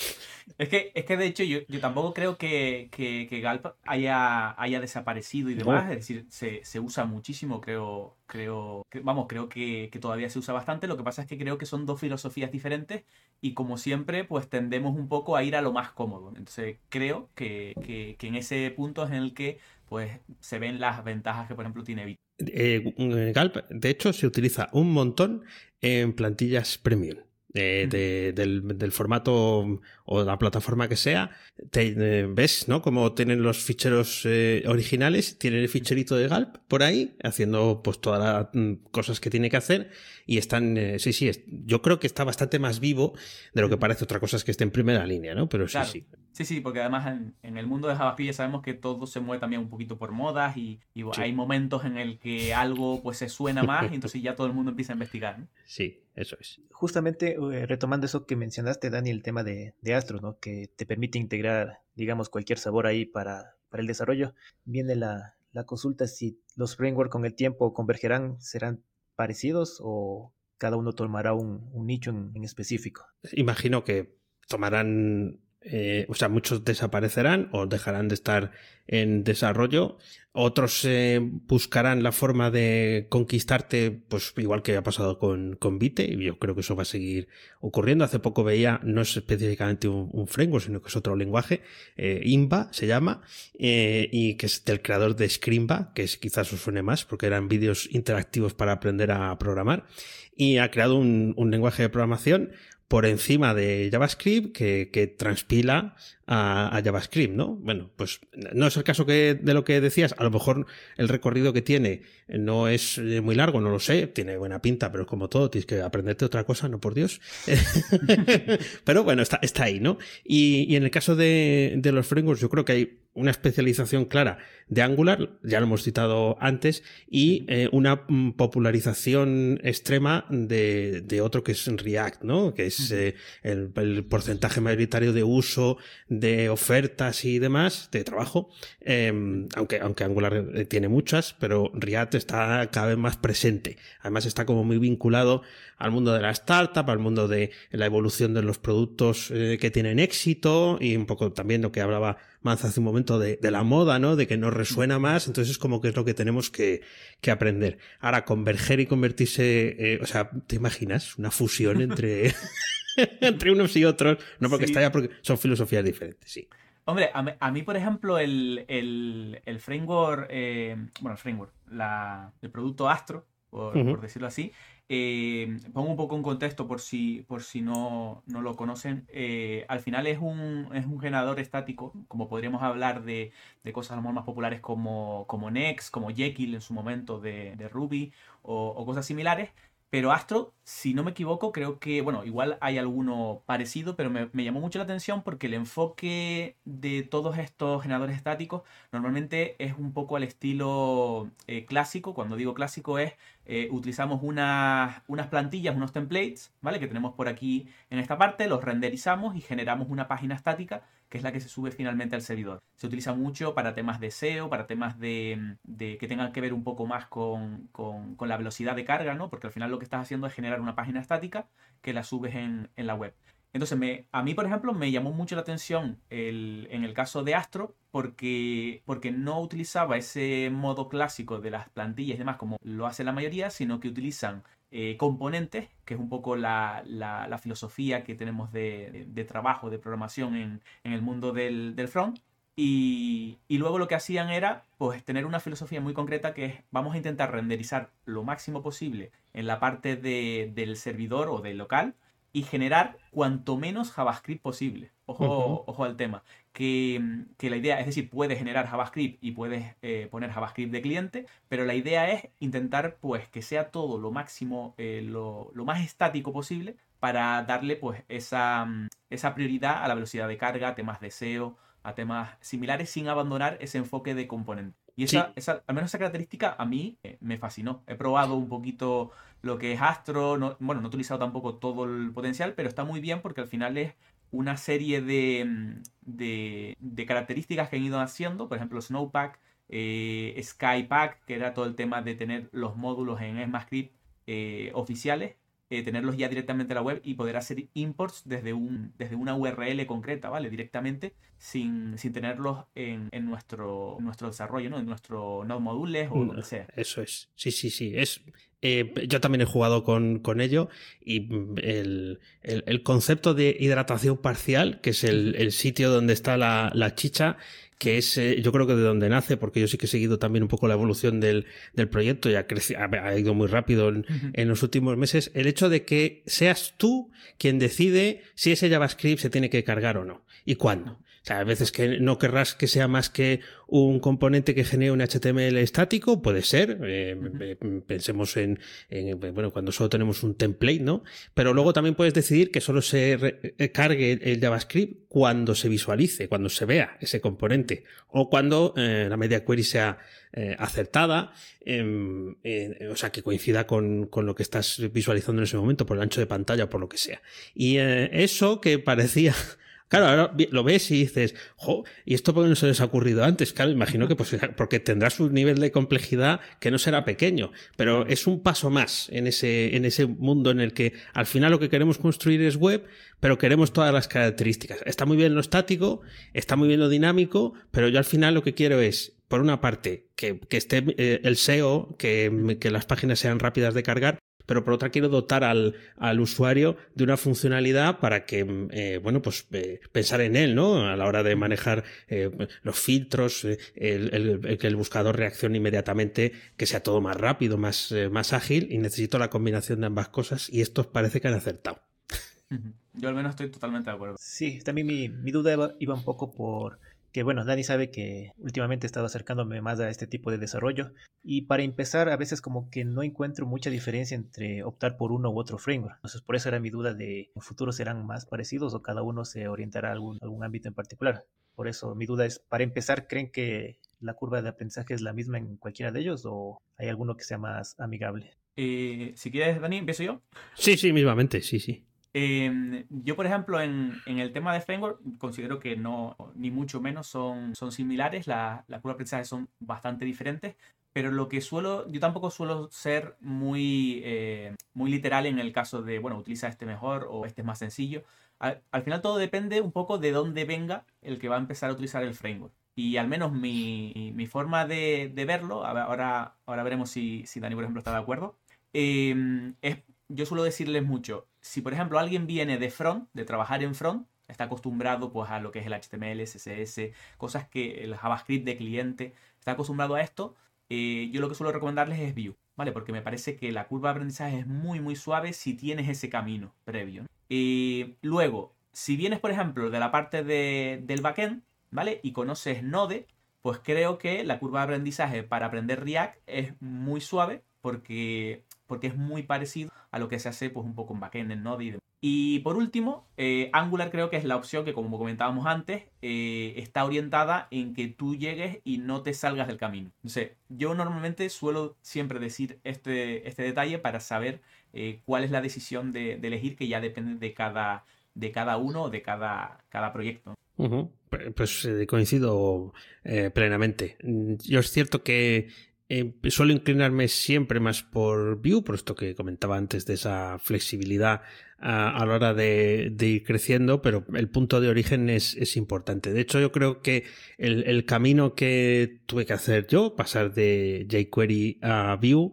Es que, es que de hecho yo, yo tampoco creo que, que, Galp haya, haya desaparecido y demás. Es decir, se, se, usa muchísimo, creo. creo vamos, creo que, que, todavía se usa bastante. Lo que pasa es que creo que son dos filosofías diferentes y como siempre, pues tendemos un poco a ir a lo más cómodo. Entonces creo que, que en ese punto es en el que pues se ven las ventajas que, por ejemplo, tiene Vite. Eh, Galp, de hecho, se utiliza un montón en plantillas premium. Eh, del, formato o la plataforma que sea, te, eh, ves, ¿no? Como tienen los ficheros eh, originales, tienen el ficherito de Galp por ahí, haciendo pues todas las mm, cosas que tiene que hacer y están, sí, sí, yo creo que está bastante más vivo de lo que parece otra cosa es que esté en primera línea, ¿no? Pero sí, sí. Sí, sí, porque además en, el mundo de JavaScript ya sabemos que todo se mueve también un poquito por modas y, hay momentos en el que algo pues se suena más y entonces ya todo el mundo empieza a investigar. Sí, eso es. Justamente eh, retomando eso que mencionaste, Dani, el tema de, de Astro, ¿no? Que te permite integrar, digamos, cualquier sabor ahí para, para el desarrollo. Viene la, la consulta si los frameworks con el tiempo convergerán, serán parecidos o cada uno tomará un, un nicho en, en específico. Imagino que tomarán eh, o sea, muchos desaparecerán o dejarán de estar en desarrollo. Otros eh, buscarán la forma de conquistarte, pues igual que ha pasado con, con Vite, y yo creo que eso va a seguir ocurriendo. Hace poco veía, no es específicamente un, framework, sino que es otro lenguaje, eh, IMBA se llama, y que es del creador de Scrimba, que es, quizás os suene más, porque eran vídeos interactivos para aprender a programar, y ha creado un, un lenguaje de programación por encima de JavaScript que, transpila a, JavaScript, ¿no? Bueno, pues no es el caso que, de lo que decías. A lo mejor el recorrido que tiene no es eh, muy largo, no lo sé, tiene buena pinta, pero como todo, tienes que aprenderte otra cosa, no por Dios. pero bueno, está, está ahí, ¿no? Y, en el caso de, de los frameworks, yo creo que hay una especialización clara de Angular, ya lo hemos citado antes, y eh, una popularización extrema de, otro que es React, ¿no? Que es eh, el, porcentaje mayoritario de uso de ofertas y demás de trabajo, em, aunque, aunque Angular eh, tiene muchas, pero React está cada vez más presente. Además está como muy vinculado al mundo de la startup, al mundo de la evolución de los productos que tienen éxito y un poco también lo que hablaba más hace un momento de, la moda, ¿no? De que nos resuena más, entonces es como que es lo que tenemos que, aprender. Ahora, converger y convertirse, eh, o sea, ¿te imaginas? Una fusión entre, entre unos y otros, no porque está ya porque son filosofías diferentes, sí. Hombre, a mí, por ejemplo, el, framework, eh, bueno, el framework, el producto Astro, por decirlo así, eh, pongo un poco en contexto por si, por si no, no lo conocen. Eh, al final es un, es un generador estático, como podríamos hablar de, de cosas más populares como, como Next, como Jekyll en su momento de, de Ruby o, o, cosas similares. Pero Astro, si no me equivoco, creo que, bueno, igual hay alguno parecido, pero me, llamó mucho la atención porque el enfoque de todos estos generadores estáticos normalmente es un poco al estilo eh, clásico. Cuando digo clásico es eh, utilizamos unas, unas plantillas, unos templates, ¿vale? Que tenemos por aquí en esta parte, los renderizamos y generamos una página estática que es la que se sube finalmente al servidor. Se utiliza mucho para temas de SEO, para temas de, que tengan que ver un poco más con, la velocidad de carga, ¿no? Porque al final lo que estás haciendo es generar una página estática que la subes en, la web. Entonces, a mí, por ejemplo, me llamó mucho la atención en el caso de Astro porque, porque no utilizaba ese modo clásico de las plantillas y demás como lo hace la mayoría, sino que utilizan eh, componentes, que es un poco la, filosofía que tenemos de, trabajo, de programación en, el mundo del, front. Y, luego lo que hacían era pues tener una filosofía muy concreta que es vamos a intentar renderizar lo máximo posible en la parte del servidor o del local y generar cuanto menos JavaScript posible. Ojo, ojo al tema. Que, la idea, es decir, puedes generar JavaScript y puedes eh, poner JavaScript de cliente, pero la idea es intentar pues que sea todo lo máximo, eh, lo, más estático posible para darle pues esa, esa prioridad a la velocidad de carga, a temas de SEO, a temas similares sin abandonar ese enfoque de componente. Y esa, esa, al menos esa característica a mí eh, me fascinó. He probado un poquito lo que es Astro, bueno, no he utilizado tampoco todo el potencial, pero está muy bien porque al final es una serie de, mm, de, características que han ido haciendo, por ejemplo Snowpack, eh, Skypack, que era todo el tema de tener los módulos en ECMAScript eh, oficiales, eh, tenerlos ya directamente en la web y poder hacer imports desde, un, desde una URL concreta, ¿vale? Directamente, sin, sin tenerlos en, en, nuestro, nuestro desarrollo, ¿no? En nuestro node modules o lo que sea. Eso es. Sí, sí, sí. Es, eh, yo también he jugado con, con ello y el, el, el, concepto de hidratación parcial, que es el, el sitio donde está la, la chicha, que es, eh, yo creo que de donde nace, porque yo sí que he seguido también un poco la evolución del, del proyecto y ha, ha, ido muy rápido en, en, los últimos meses, el hecho de que seas tú quien decide si ese JavaScript se tiene que cargar o no y cuándo. Sea, a veces que no querrás que sea más que un componente que genere un HTML estático, puede ser. Eh, eh, pensemos en, bueno, cuando solo tenemos un template, ¿no? Pero luego también puedes decidir que solo se eh, cargue el JavaScript cuando se visualice, cuando se vea ese componente, o cuando la media query sea acertada, em, o sea, que coincida con, con, lo que estás visualizando en ese momento, por el ancho de pantalla o por lo que sea. Y eso que parecía Claro, ahora lo ves y dices, jo, ¿y esto por qué no se les ha ocurrido antes? Claro, imagino que pues, porque tendrá su nivel de complejidad que no será pequeño, pero es un paso más en ese, en ese mundo en el que al final lo que queremos construir es web, pero queremos todas las características. Está muy bien lo estático, está muy bien lo dinámico, pero yo al final lo que quiero es, por una parte, que, esté eh, el SEO, que, que las páginas sean rápidas de cargar, pero por otra quiero dotar al, al usuario de una funcionalidad para que, mm, eh, bueno, pues eh, pensar en él, ¿no? A la hora de manejar eh, los filtros, el, que el buscador reaccione inmediatamente, que sea todo más rápido, más, más ágil, y necesito la combinación de ambas cosas, y estos parece que han acertado. Yo al menos estoy totalmente de acuerdo. Sí, también mi, mi duda iba, un poco por que bueno, Dani sabe que últimamente he estado acercándome más a este tipo de desarrollo y para empezar a veces como que no encuentro mucha diferencia entre optar por uno u otro framework. Entonces por eso era mi duda de en futuro serán más parecidos o cada uno se orientará a algún, algún ámbito en particular. Por eso mi duda es, para empezar, ¿creen que la curva de aprendizaje es la misma en cualquiera de ellos o hay alguno que sea más amigable? Eh, si quieres, Dani, empiezo yo. Sí, sí, mismamente, sí, sí. Em, yo, por ejemplo, en, el tema de framework, considero que no, ni mucho menos son, son similares, la, la curva de aprendizaje son bastante diferentes, pero lo que suelo, yo tampoco suelo ser muy, eh, muy literal en el caso de, bueno, utiliza este mejor o este es más sencillo. Al, final todo depende un poco de dónde venga el que va a empezar a utilizar el framework. Y al menos mi, mi forma de, de, verlo, ahora, ahora veremos si, si Dani, por ejemplo, está de acuerdo, em, es, yo suelo decirles mucho, si por ejemplo alguien viene de front, de trabajar en front, está acostumbrado pues a lo que es el HTML, CSS, cosas que el JavaScript de cliente está acostumbrado a esto, eh, yo lo que suelo recomendarles es Vue, ¿vale? Porque me parece que la curva de aprendizaje es muy muy suave si tienes ese camino previo. Eh, luego, si vienes por ejemplo de la parte de, del backend, ¿vale? Y conoces Node, pues creo que la curva de aprendizaje para aprender React es muy suave porque porque es muy parecido a lo que se hace pues un poco en backend, en Node y demás. Y por último, eh, Angular creo que es la opción que, como comentábamos antes, eh, está orientada en que tú llegues y no te salgas del camino. sé yo normalmente suelo siempre decir este, este detalle para saber eh, cuál es la decisión de, elegir, que ya depende de cada, de cada uno o de cada, cada proyecto. Pues coincido plenamente. Yo es cierto que eh, suelo inclinarme siempre más por Vue, por esto que comentaba antes de esa flexibilidad a, la hora de, ir creciendo, pero el punto de origen es, importante. De hecho, yo creo que el, camino que tuve que hacer yo, pasar de jQuery a Vue,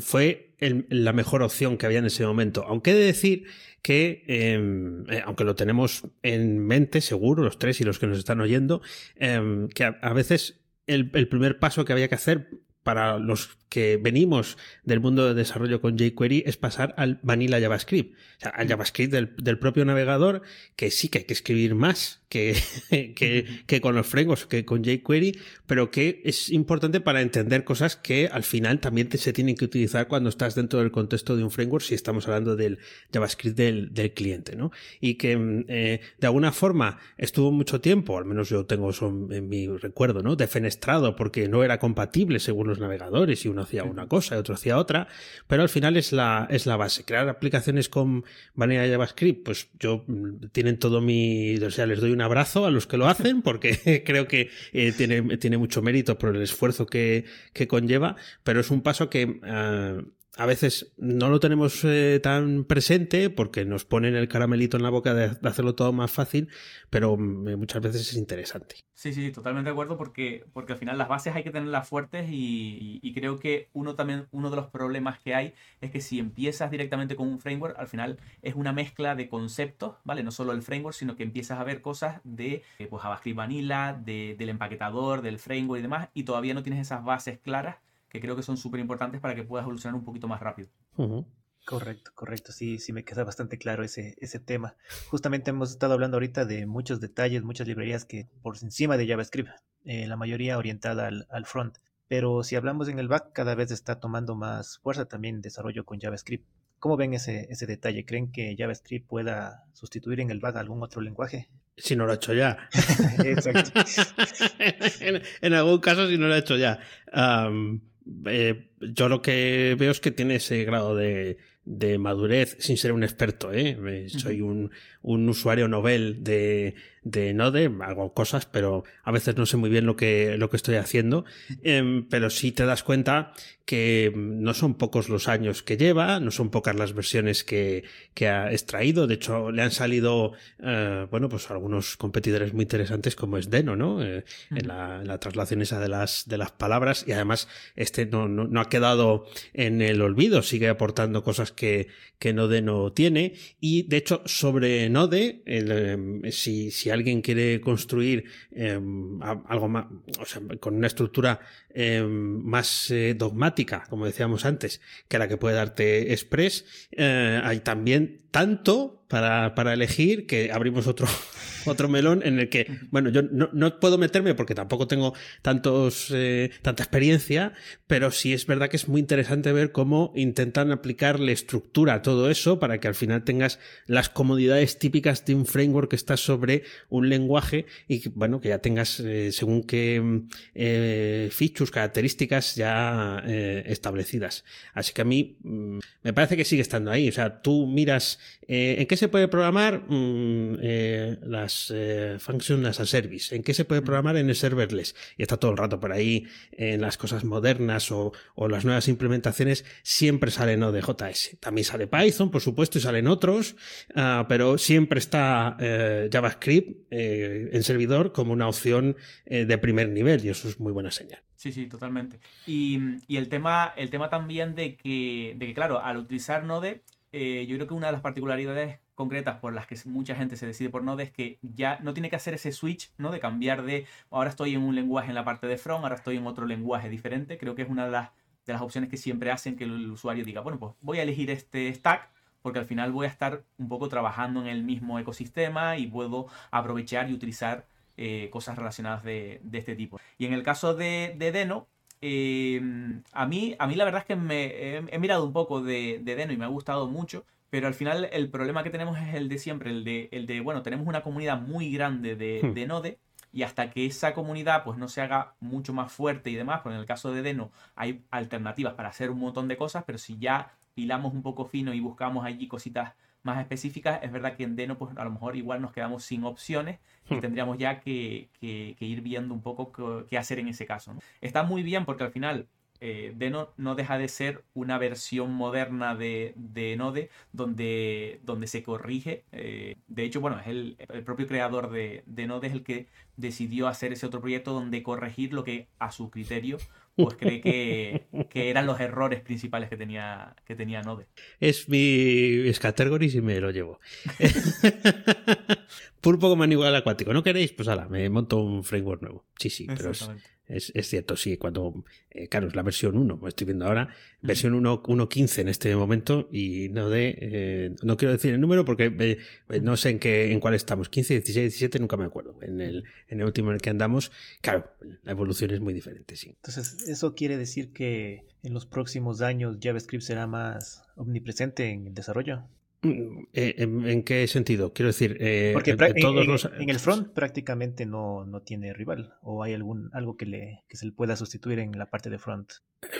fue la mejor opción que había en ese momento. Aunque he de decir que, em, eh, aunque lo tenemos en mente, seguro, los tres y los que nos están oyendo, em, que a, veces el, primer paso que había que hacer para los que venimos del mundo de desarrollo con jQuery es pasar al vanilla JavaScript, o sea, al JavaScript del, propio navegador, que sí que hay que escribir más que, que, con los frameworks, que con jQuery, pero que es importante para entender cosas que al final también se tienen que utilizar cuando estás dentro del contexto de un framework, si estamos hablando del JavaScript del, del cliente, ¿no? Y que mm, eh, de alguna forma estuvo mucho tiempo, al menos yo tengo eso en mi recuerdo, ¿no? Defenestrado porque no era compatible según los navegadores y uno hacía una cosa y otro hacía otra, pero al final es la, es la base. Crear aplicaciones con vanilla JavaScript, pues yo mm, tienen todo mi, o sea, les doy un abrazo a los que lo hacen porque creo que eh, tiene, tiene mucho mérito por el esfuerzo que, que conlleva, pero es un paso que ah, a veces no lo tenemos eh, tan presente porque nos ponen el caramelito en la boca de, hacerlo todo más fácil, pero mm, muchas veces es interesante. Sí, sí, totalmente de acuerdo porque, porque al final las bases hay que tenerlas fuertes y, y, creo que uno también, uno de los problemas que hay es que si empiezas directamente con un framework, al final es una mezcla de conceptos, ¿vale? No solo el framework, sino que empiezas a ver cosas de eh, pues, JavaScript Vanilla, de, del empaquetador, del framework y demás, y todavía no tienes esas bases claras que creo que son súper importantes para que puedas evolucionar un poquito más rápido. Correcto, correcto. Sí, sí me queda bastante claro ese, ese tema. Justamente hemos estado hablando ahorita de muchos detalles, muchas librerías que por encima de JavaScript, eh, la mayoría orientada al, al, front. Pero si hablamos en el back, cada vez está tomando más fuerza también desarrollo con JavaScript. ¿Cómo ven ese, ese detalle? ¿Creen que JavaScript pueda sustituir en el back algún otro lenguaje? Si no lo ha hecho ya. Exacto. en, algún caso, si no lo ha hecho ya. Eh, yo lo que veo es que tiene ese grado de, de madurez sin ser un experto. ¿eh? eh soy un, un, usuario novel de, de Node, hago cosas, pero a veces no sé muy bien lo que, lo que estoy haciendo. Em, pero sí te das cuenta que no son pocos los años que lleva, no son pocas las versiones que, que ha extraído. De hecho, le han salido, eh, bueno, pues algunos competidores muy interesantes como es Deno, ¿no? Eh, en, la, la, traslación esa de las, de las palabras. Y además, este no, no, no ha quedado en el olvido, sigue aportando cosas que, que Node no tiene. Y de hecho, sobre Node, em, si, si alguien quiere construir em, algo más, o sea, con una estructura em, más eh, dogmática, como decíamos antes, que la que puede darte Express, eh, hay también tanto para, para elegir, que abrimos otro, otro melón en el que, bueno, yo no, puedo meterme porque tampoco tengo tantos, eh, tanta experiencia, pero sí es verdad que es muy interesante ver cómo intentan aplicarle estructura a todo eso para que al final tengas las comodidades típicas de un framework que está sobre un lenguaje y que, bueno, que ya tengas eh, según qué eh, features, características ya eh, establecidas. Así que a mí mm, me parece que sigue estando ahí. O sea, tú miras en qué se puede programar mm, las eh, functions as a service. ¿En qué se puede programar en el serverless? Y está todo el rato por ahí en las cosas modernas o, las nuevas implementaciones, siempre sale Node.js. También sale Python, por supuesto, y salen otros, ah, pero siempre está eh, JavaScript eh, en servidor como una opción de primer nivel y eso es muy buena señal. Sí, sí, totalmente. Y, el, tema, el tema también de que, de que, claro, al utilizar Node, yo creo que una de las particularidades concretas por las que mucha gente se decide por Node es que ya no tiene que hacer ese switch, ¿no? De cambiar de ahora estoy en un lenguaje en la parte de front, ahora estoy en otro lenguaje diferente. Creo que es una de las, de las opciones que siempre hacen que el usuario diga, bueno, pues voy a elegir este stack porque al final voy a estar un poco trabajando en el mismo ecosistema y puedo aprovechar y utilizar eh, cosas relacionadas de, este tipo. Y en el caso de, Deno, eh, a, mí, a mí la verdad es que me he, mirado un poco de, de Deno y me ha gustado mucho. Pero al final el problema que tenemos es el de siempre, el de, el de bueno, tenemos una comunidad muy grande de, hmm. de Node y hasta que esa comunidad pues no se haga mucho más fuerte y demás, pues en el caso de Deno hay alternativas para hacer un montón de cosas, pero si ya hilamos un poco fino y buscamos allí cositas más específicas, es verdad que en Deno pues a lo mejor igual nos quedamos sin opciones y hmm. tendríamos ya que, que, ir viendo un poco qué, hacer en ese caso. Está muy bien porque al final eh, Deno no deja de ser una versión moderna de, Node donde, donde se corrige. Eh, de hecho, bueno, es el, propio creador de, Node es el que decidió hacer ese otro proyecto donde corregir lo que a su criterio pues cree que, eran los errores principales que tenía, que tenía Node. Es mi category y me lo llevo. Pulpo como animal acuático. ¿No queréis? Pues ala, me monto un framework nuevo. Sí, sí, pero es, es, cierto, sí, cuando, eh, claro, es la versión 1, me estoy viendo ahora, versión 1.15 en este momento y no de, eh, no quiero decir el número porque eh, no sé en qué, en cuál estamos, 15, 16, 17, nunca me acuerdo, en el, en el último en el que andamos, claro, la evolución es muy diferente, sí. Entonces, ¿eso quiere decir que en los próximos años JavaScript será más omnipresente en el desarrollo? Eh, ¿En, qué sentido? Quiero decir, eh, Porque en, el front prácticamente no, no, tiene rival. ¿O hay algún algo que, le, que se le pueda sustituir en la parte de front?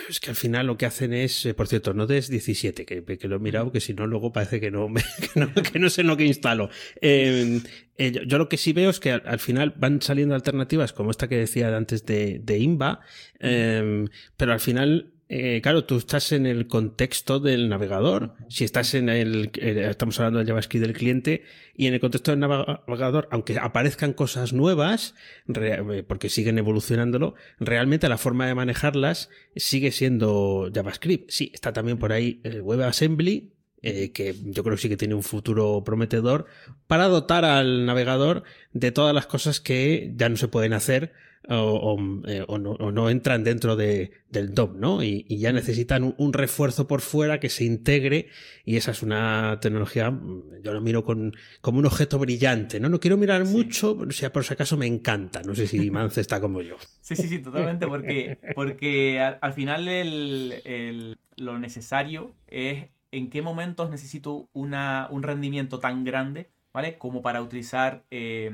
Es que al final lo que hacen es, eh, por cierto, no es 17, que, que, lo he mirado, que si no, luego parece que no, que no, sé lo que instalo. Em, yo, lo que sí veo es que al, final van saliendo alternativas como esta que decía antes de, de IMBA, em, pero al final eh, claro, tú estás en el contexto del navegador. Si estás en el, eh, estamos hablando del JavaScript del cliente, y en el contexto del navegador, aunque aparezcan cosas nuevas, eh, porque siguen evolucionándolo, realmente la forma de manejarlas sigue siendo JavaScript. Sí, está también por ahí el WebAssembly, que yo creo que sí que tiene un futuro prometedor, para dotar al navegador de todas las cosas que ya no se pueden hacer eh, o, no, entran dentro de, del DOM, ¿no? Y, ya necesitan un, refuerzo por fuera que se integre y esa es una tecnología, mm, yo lo miro con, como un objeto brillante, ¿no? No quiero mirar mucho, o sea, por si acaso me encanta, no sé si Mance está como yo. Sí, sí, sí, totalmente, porque, porque al, final el, lo necesario es en qué momentos necesito una, un rendimiento tan grande, ¿vale? Como para utilizar eh,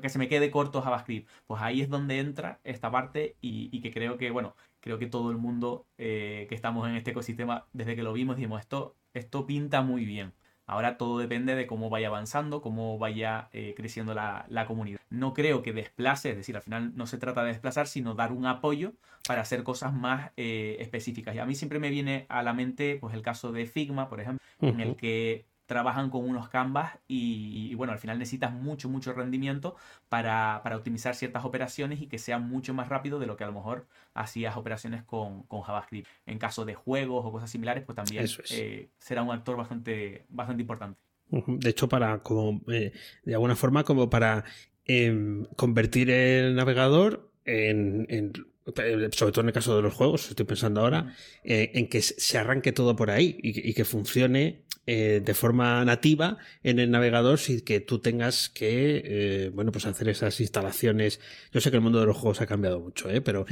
que se me quede corto JavaScript. Pues ahí es donde entra esta parte y, que creo que, bueno, creo que todo el mundo eh, que estamos en este ecosistema, desde que lo vimos, dijimos, esto, esto pinta muy bien. Ahora todo depende de cómo vaya avanzando, cómo vaya eh, creciendo la, comunidad. No creo que desplace, es decir, al final no se trata de desplazar, sino dar un apoyo para hacer cosas más eh, específicas. Y a mí siempre me viene a la mente pues, el caso de Figma, por ejemplo, en el que trabajan con unos canvas y, bueno, al final necesitas mucho, mucho rendimiento para, optimizar ciertas operaciones y que sea mucho más rápido de lo que a lo mejor hacías operaciones con, JavaScript. En caso de juegos o cosas similares, pues también eh, será un actor bastante, bastante importante. De hecho, para como eh, de alguna forma, como para em, convertir el navegador en, sobre todo en el caso de los juegos, estoy pensando ahora, eh, en que se arranque todo por ahí y, que funcione eh, de forma nativa en el navegador sin que tú tengas que, eh, bueno, pues hacer esas instalaciones. Yo sé que el mundo de los juegos ha cambiado mucho, ¿eh? pero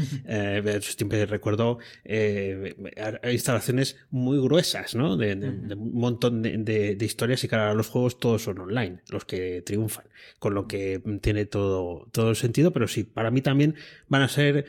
siempre recuerdo instalaciones muy gruesas, ¿no? De, un montón de, historias y que ahora los juegos todos son online, los que triunfan, con lo que tiene todo, todo el sentido, pero sí, para mí también van a ser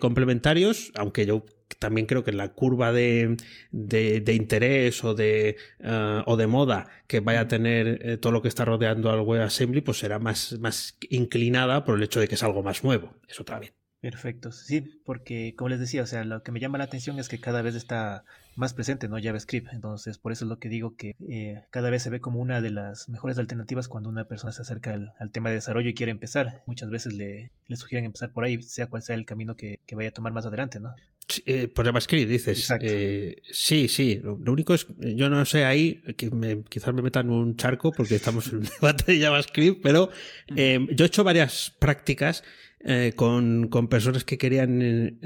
complementarios, aunque yo también creo que la curva de, interés o de, eh, o de moda que vaya a tener eh, todo lo que está rodeando al WebAssembly, pues será más, más inclinada por el hecho de que es algo más nuevo. Eso también. Perfecto. Sí, porque como les decía, o sea, lo que me llama la atención es que cada vez está más presente, ¿no? JavaScript. Entonces, por eso es lo que digo que eh, cada vez se ve como una de las mejores alternativas cuando una persona se acerca al, tema de desarrollo y quiere empezar. Muchas veces le, le, sugieren empezar por ahí, sea cual sea el camino que, que vaya a tomar más adelante, ¿no? Eh, por JavaScript dices. Eh, sí, sí. Lo, único es, yo no sé ahí, que me, quizás me metan un charco porque estamos en un debate de JavaScript, pero eh, yo he hecho varias prácticas con, con, personas que querían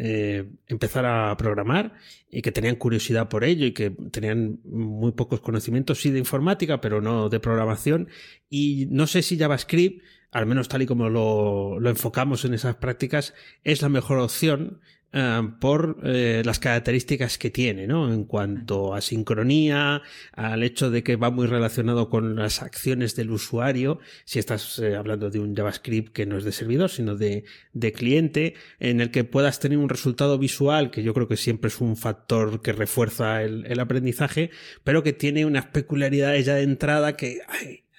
empezar a programar y que tenían curiosidad por ello y que tenían muy pocos conocimientos, sí, de informática, pero no de programación. Y no sé si JavaScript, al menos tal y como lo, lo enfocamos en esas prácticas, es la mejor opción eh, por eh, las características que tiene, ¿no? En cuanto a sincronía, al hecho de que va muy relacionado con las acciones del usuario, si estás eh, hablando de un JavaScript que no es de servidor, sino de, de, cliente, en el que puedas tener un resultado visual, que yo creo que siempre es un factor que refuerza el, el aprendizaje, pero que tiene unas peculiaridades ya de entrada que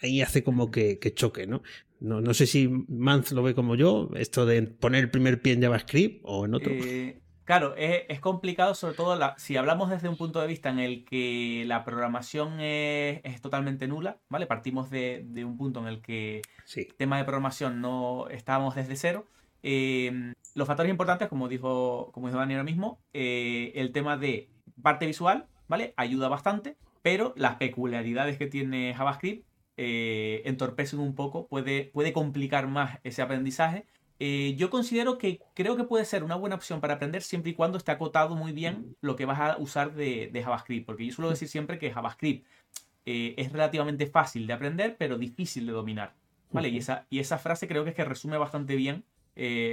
ahí hace como que, que choque, ¿no? No, no sé si Manz lo ve como yo, esto de poner el primer pie en JavaScript o en otro. Eh, claro, es, complicado, sobre todo si hablamos desde un punto de vista en el que la programación es, totalmente nula, ¿vale? Partimos de, un punto en el que el tema de programación no estábamos desde cero. Eh, los factores importantes, como dijo, como dijo Dani ahora mismo, eh, el tema de parte visual, ¿vale? Ayuda bastante, pero las peculiaridades que tiene JavaScript eh, entorpecen un poco, puede, puede complicar más ese aprendizaje. Eh, yo considero que creo que puede ser una buena opción para aprender siempre y cuando esté acotado muy bien lo que vas a usar de, JavaScript, porque yo suelo decir siempre que JavaScript eh, es relativamente fácil de aprender, pero difícil de dominar. ¿Vale? y, esa, y esa frase creo que es que resume bastante bien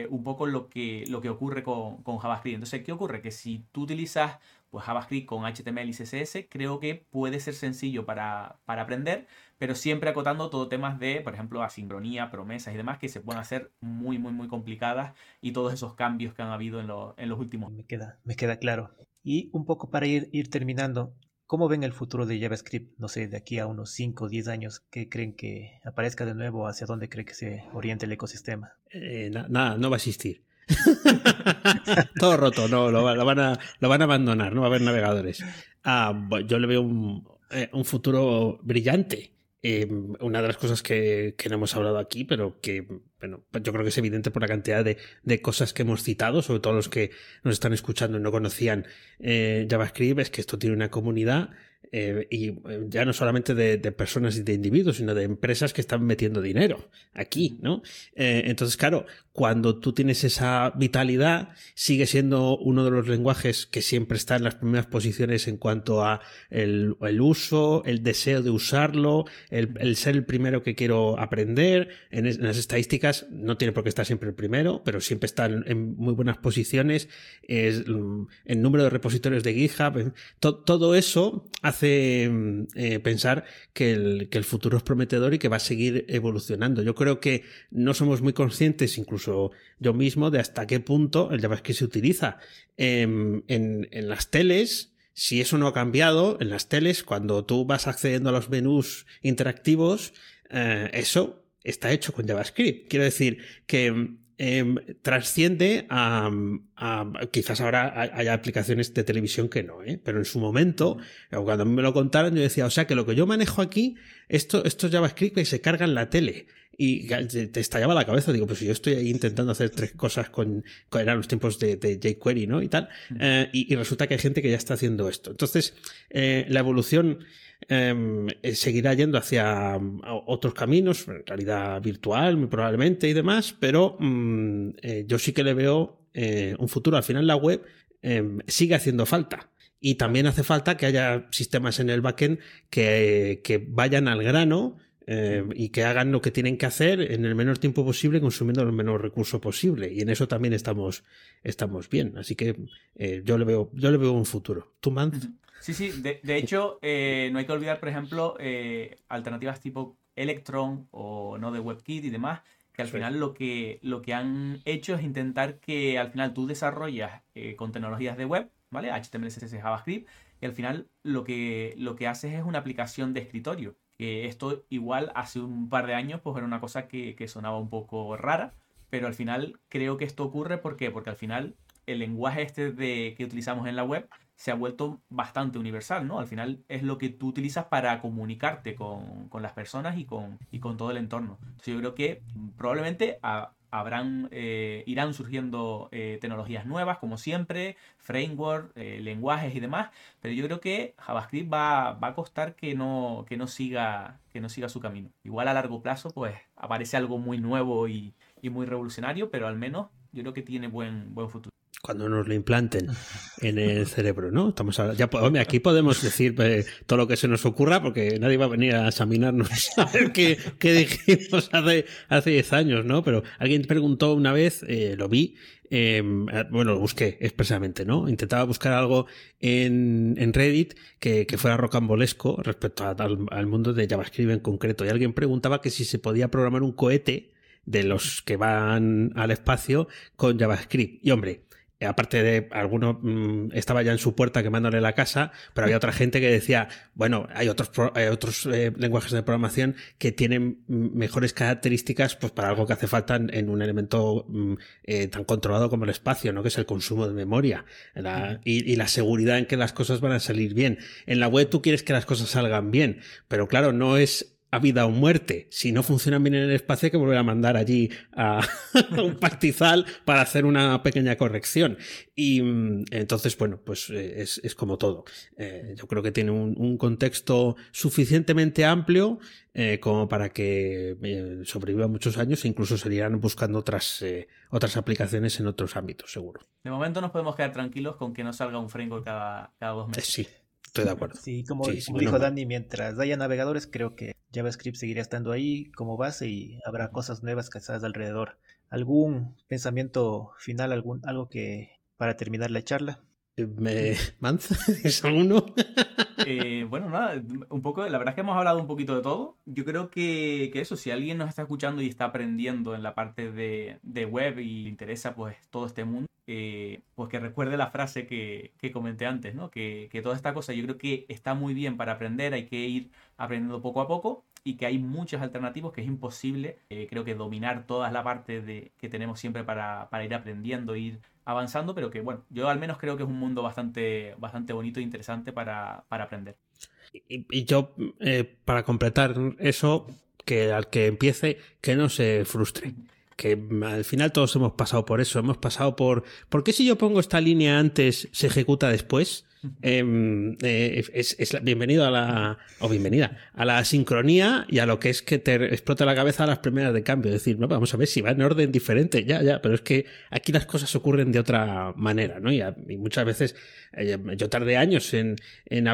un poco lo que, lo que ocurre con, con, JavaScript. Entonces, ¿qué ocurre? Que si tú utilizas pues, JavaScript con HTML y CSS, creo que puede ser sencillo para, para aprender, pero siempre acotando todo temas de, por ejemplo, asincronía, promesas y demás, que se pueden hacer muy, muy, muy complicadas y todos esos cambios que han habido en, en los últimos. Me queda, me queda claro. Y un poco para ir, ir terminando, ¿cómo ven el futuro de JavaScript? No sé, de aquí a unos 5 o 10 años, ¿qué creen que aparezca de nuevo? ¿Hacia dónde cree que se oriente el ecosistema? Eh, nada, no va a existir. Todo roto, no, lo, van a, abandonar, no va a haber navegadores. Ah, yo le veo un, eh, futuro brillante. Em, una de las cosas que, no hemos hablado aquí, pero que bueno, yo creo que es evidente por la cantidad de, de, cosas que hemos citado, sobre todo los que nos están escuchando y no conocían eh, JavaScript, es que esto tiene una comunidad eh, y eh, ya no solamente de, personas y de individuos, sino de empresas que están metiendo dinero aquí, ¿no? Eh, entonces, claro, cuando tú tienes esa vitalidad, sigue siendo uno de los lenguajes que siempre está en las primeras posiciones en cuanto a el, uso, el deseo de usarlo, el, ser el primero que quiero aprender. En, las estadísticas no tiene por qué estar siempre el primero, pero siempre está en, muy buenas posiciones. Es, mm, el número de repositorios de GitHub, todo eso hace hace eh, pensar que el, que el, futuro es prometedor y que va a seguir evolucionando. Yo creo que no somos muy conscientes, incluso yo mismo, de hasta qué punto el JavaScript se utiliza en, en, las teles. Si eso no ha cambiado, en las teles, cuando tú vas accediendo a los menús interactivos, eh, eso está hecho con JavaScript. Quiero decir que Em, trasciende a, Quizás ahora haya aplicaciones de televisión que no, ¿eh? pero en su momento, cuando a mí me lo contaron, yo decía, o sea que lo que yo manejo aquí, esto, esto es JavaScript y se carga en la tele. Y te estallaba la cabeza, digo, pues yo estoy ahí intentando hacer tres cosas con, eran los tiempos de, de jQuery, ¿no? Y tal. Eh, y, resulta que hay gente que ya está haciendo esto. Entonces, eh, la evolución Em, eh, seguirá yendo hacia mm, otros caminos, en realidad virtual, muy probablemente y demás, pero mm, eh, yo sí que le veo eh, un futuro. Al final la web em, sigue haciendo falta. Y también hace falta que haya sistemas en el backend que, que vayan al grano eh, y que hagan lo que tienen que hacer en el menor tiempo posible, consumiendo el menor recurso posible. Y en eso también estamos, estamos bien. Así que eh, yo, le veo, yo le veo un futuro. ¿Tú, Manz? Sí, sí. De, de hecho, eh, no hay que olvidar, por ejemplo, alternativas tipo Electron o no de WebKit y demás, que al final lo que, lo que han hecho es intentar que al final tú desarrollas con tecnologías de web, ¿vale? HTML, CSS, JavaScript, y al final lo que, lo que haces es una aplicación de escritorio esto igual hace un par de años pues era una cosa que, sonaba un poco rara, pero al final creo que esto ocurre ¿por qué? porque al final el lenguaje este de, que utilizamos en la web se ha vuelto bastante universal, ¿no? Al final es lo que tú utilizas para comunicarte con, las personas y con, y con todo el entorno. Entonces yo creo que probablemente a, habrán, eh, irán surgiendo eh, tecnologías nuevas, como siempre, framework, eh, lenguajes y demás, pero yo creo que JavaScript va, va, a costar que no, que, no siga, que no siga su camino. Igual a largo plazo, pues aparece algo muy nuevo y, y muy revolucionario, pero al menos yo creo que tiene buen, buen futuro cuando nos lo implanten en el cerebro, ¿no? Estamos ya aquí podemos decir eh, todo lo que se nos ocurra porque nadie va a venir a examinarnos a ver qué, dijimos hace, hace 10 años, ¿no? Pero alguien preguntó una vez, eh, lo vi, em, eh, bueno, lo busqué expresamente, ¿no? Intentaba buscar algo en, en Reddit que, que, fuera rocambolesco respecto al, al mundo de JavaScript en concreto. Y alguien preguntaba que si se podía programar un cohete de los que van al espacio con JavaScript. Y hombre, aparte de alguno mm, estaba ya en su puerta quemándole la casa, pero había otra gente que decía, bueno, hay otros, hay otros eh, lenguajes de programación que tienen mejores características pues para algo que hace falta en, un elemento mm, eh, tan controlado como el espacio, ¿no? Que es el consumo de memoria y, y, la seguridad en que las cosas van a salir bien. En la web tú quieres que las cosas salgan bien, pero claro, no es a vida o muerte. Si no funcionan bien en el espacio, hay que volver a mandar allí a, un pastizal para hacer una pequeña corrección. Y mm, entonces, bueno, pues eh, es, como todo. Eh, yo creo que tiene un, contexto suficientemente amplio eh, como para que sobreviva muchos años e incluso se irán buscando otras, otras aplicaciones en otros ámbitos, seguro. De momento nos podemos quedar tranquilos con que no salga un framework cada, cada dos meses. sí. Estoy de acuerdo. Sí, como, dijo Dani, mientras haya navegadores, creo que JavaScript seguirá estando ahí como base y habrá cosas nuevas casadas alrededor. ¿Algún pensamiento final, algún, algo que para terminar la charla? ¿Me ¿Es alguno? Eh, bueno, nada, un poco, la verdad es que hemos hablado un poquito de todo. Yo creo que, que eso, si alguien nos está escuchando y está aprendiendo en la parte de, de web y le interesa pues todo este mundo, eh, pues que recuerde la frase que, que comenté antes, ¿no? Que, que, toda esta cosa yo creo que está muy bien para aprender, hay que ir aprendiendo poco a poco y que hay muchos alternativos que es imposible, eh, creo que dominar toda la parte de, que tenemos siempre para, para ir aprendiendo, ir avanzando, pero que bueno, yo al menos creo que es un mundo bastante, bastante bonito e interesante para, para aprender. Y, yo, eh, para completar eso, que al que empiece, que no se frustre que al final todos hemos pasado por eso, hemos pasado por ¿por qué si yo pongo esta línea antes se ejecuta después? Em, eh, es, bienvenido a la o bienvenida a la sincronía y a lo que es que te explota la cabeza a las primeras de cambio. Es decir, no, vamos a ver si va en orden diferente, ya, ya, pero es que aquí las cosas ocurren de otra manera, ¿no? Y, muchas veces eh, yo tardé años en, en,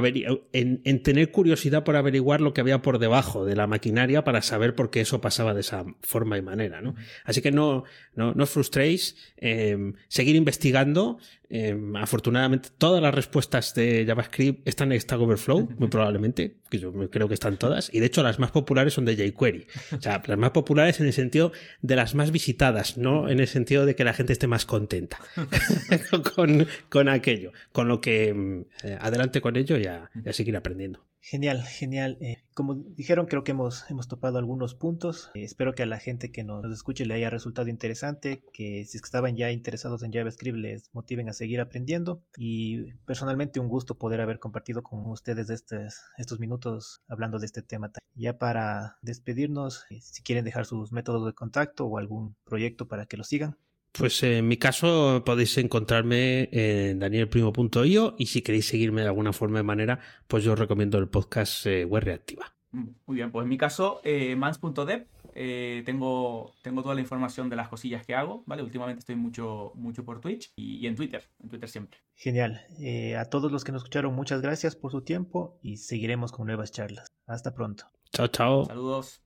en, tener curiosidad por averiguar lo que había por debajo de la maquinaria para saber por qué eso pasaba de esa forma y manera, ¿no? Así que no, no, no os frustréis, em, seguir investigando. Em, afortunadamente, todas las respuestas de JavaScript están en Stack Overflow, muy probablemente, que yo creo que están todas, y de hecho las más populares son de jQuery. O sea, las más populares en el sentido de las más visitadas, no en el sentido de que la gente esté más contenta con, con, aquello. Con lo que em, eh, adelante con ello y a, seguir aprendiendo. Genial, genial. Eh, como dijeron, creo que hemos, hemos topado algunos puntos. Eh, espero que a la gente que nos escuche le haya resultado interesante, que si estaban ya interesados en JavaScript les motiven a seguir aprendiendo. Y personalmente un gusto poder haber compartido con ustedes estos, estos minutos hablando de este tema. Ya para despedirnos, eh, si quieren dejar sus métodos de contacto o algún proyecto para que lo sigan. Pues en mi caso podéis encontrarme en danielprimo.io y si queréis seguirme de alguna forma de manera, pues yo os recomiendo el podcast eh, Web Reactiva. Mm, muy bien, pues en mi caso, eh, mans.dev eh, tengo, tengo toda la información de las cosillas que hago, ¿vale? Últimamente estoy mucho, mucho por Twitch y, en Twitter, en Twitter siempre. Genial. Eh, a todos los que nos escucharon, muchas gracias por su tiempo y seguiremos con nuevas charlas. Hasta pronto. Chao, chao. Saludos.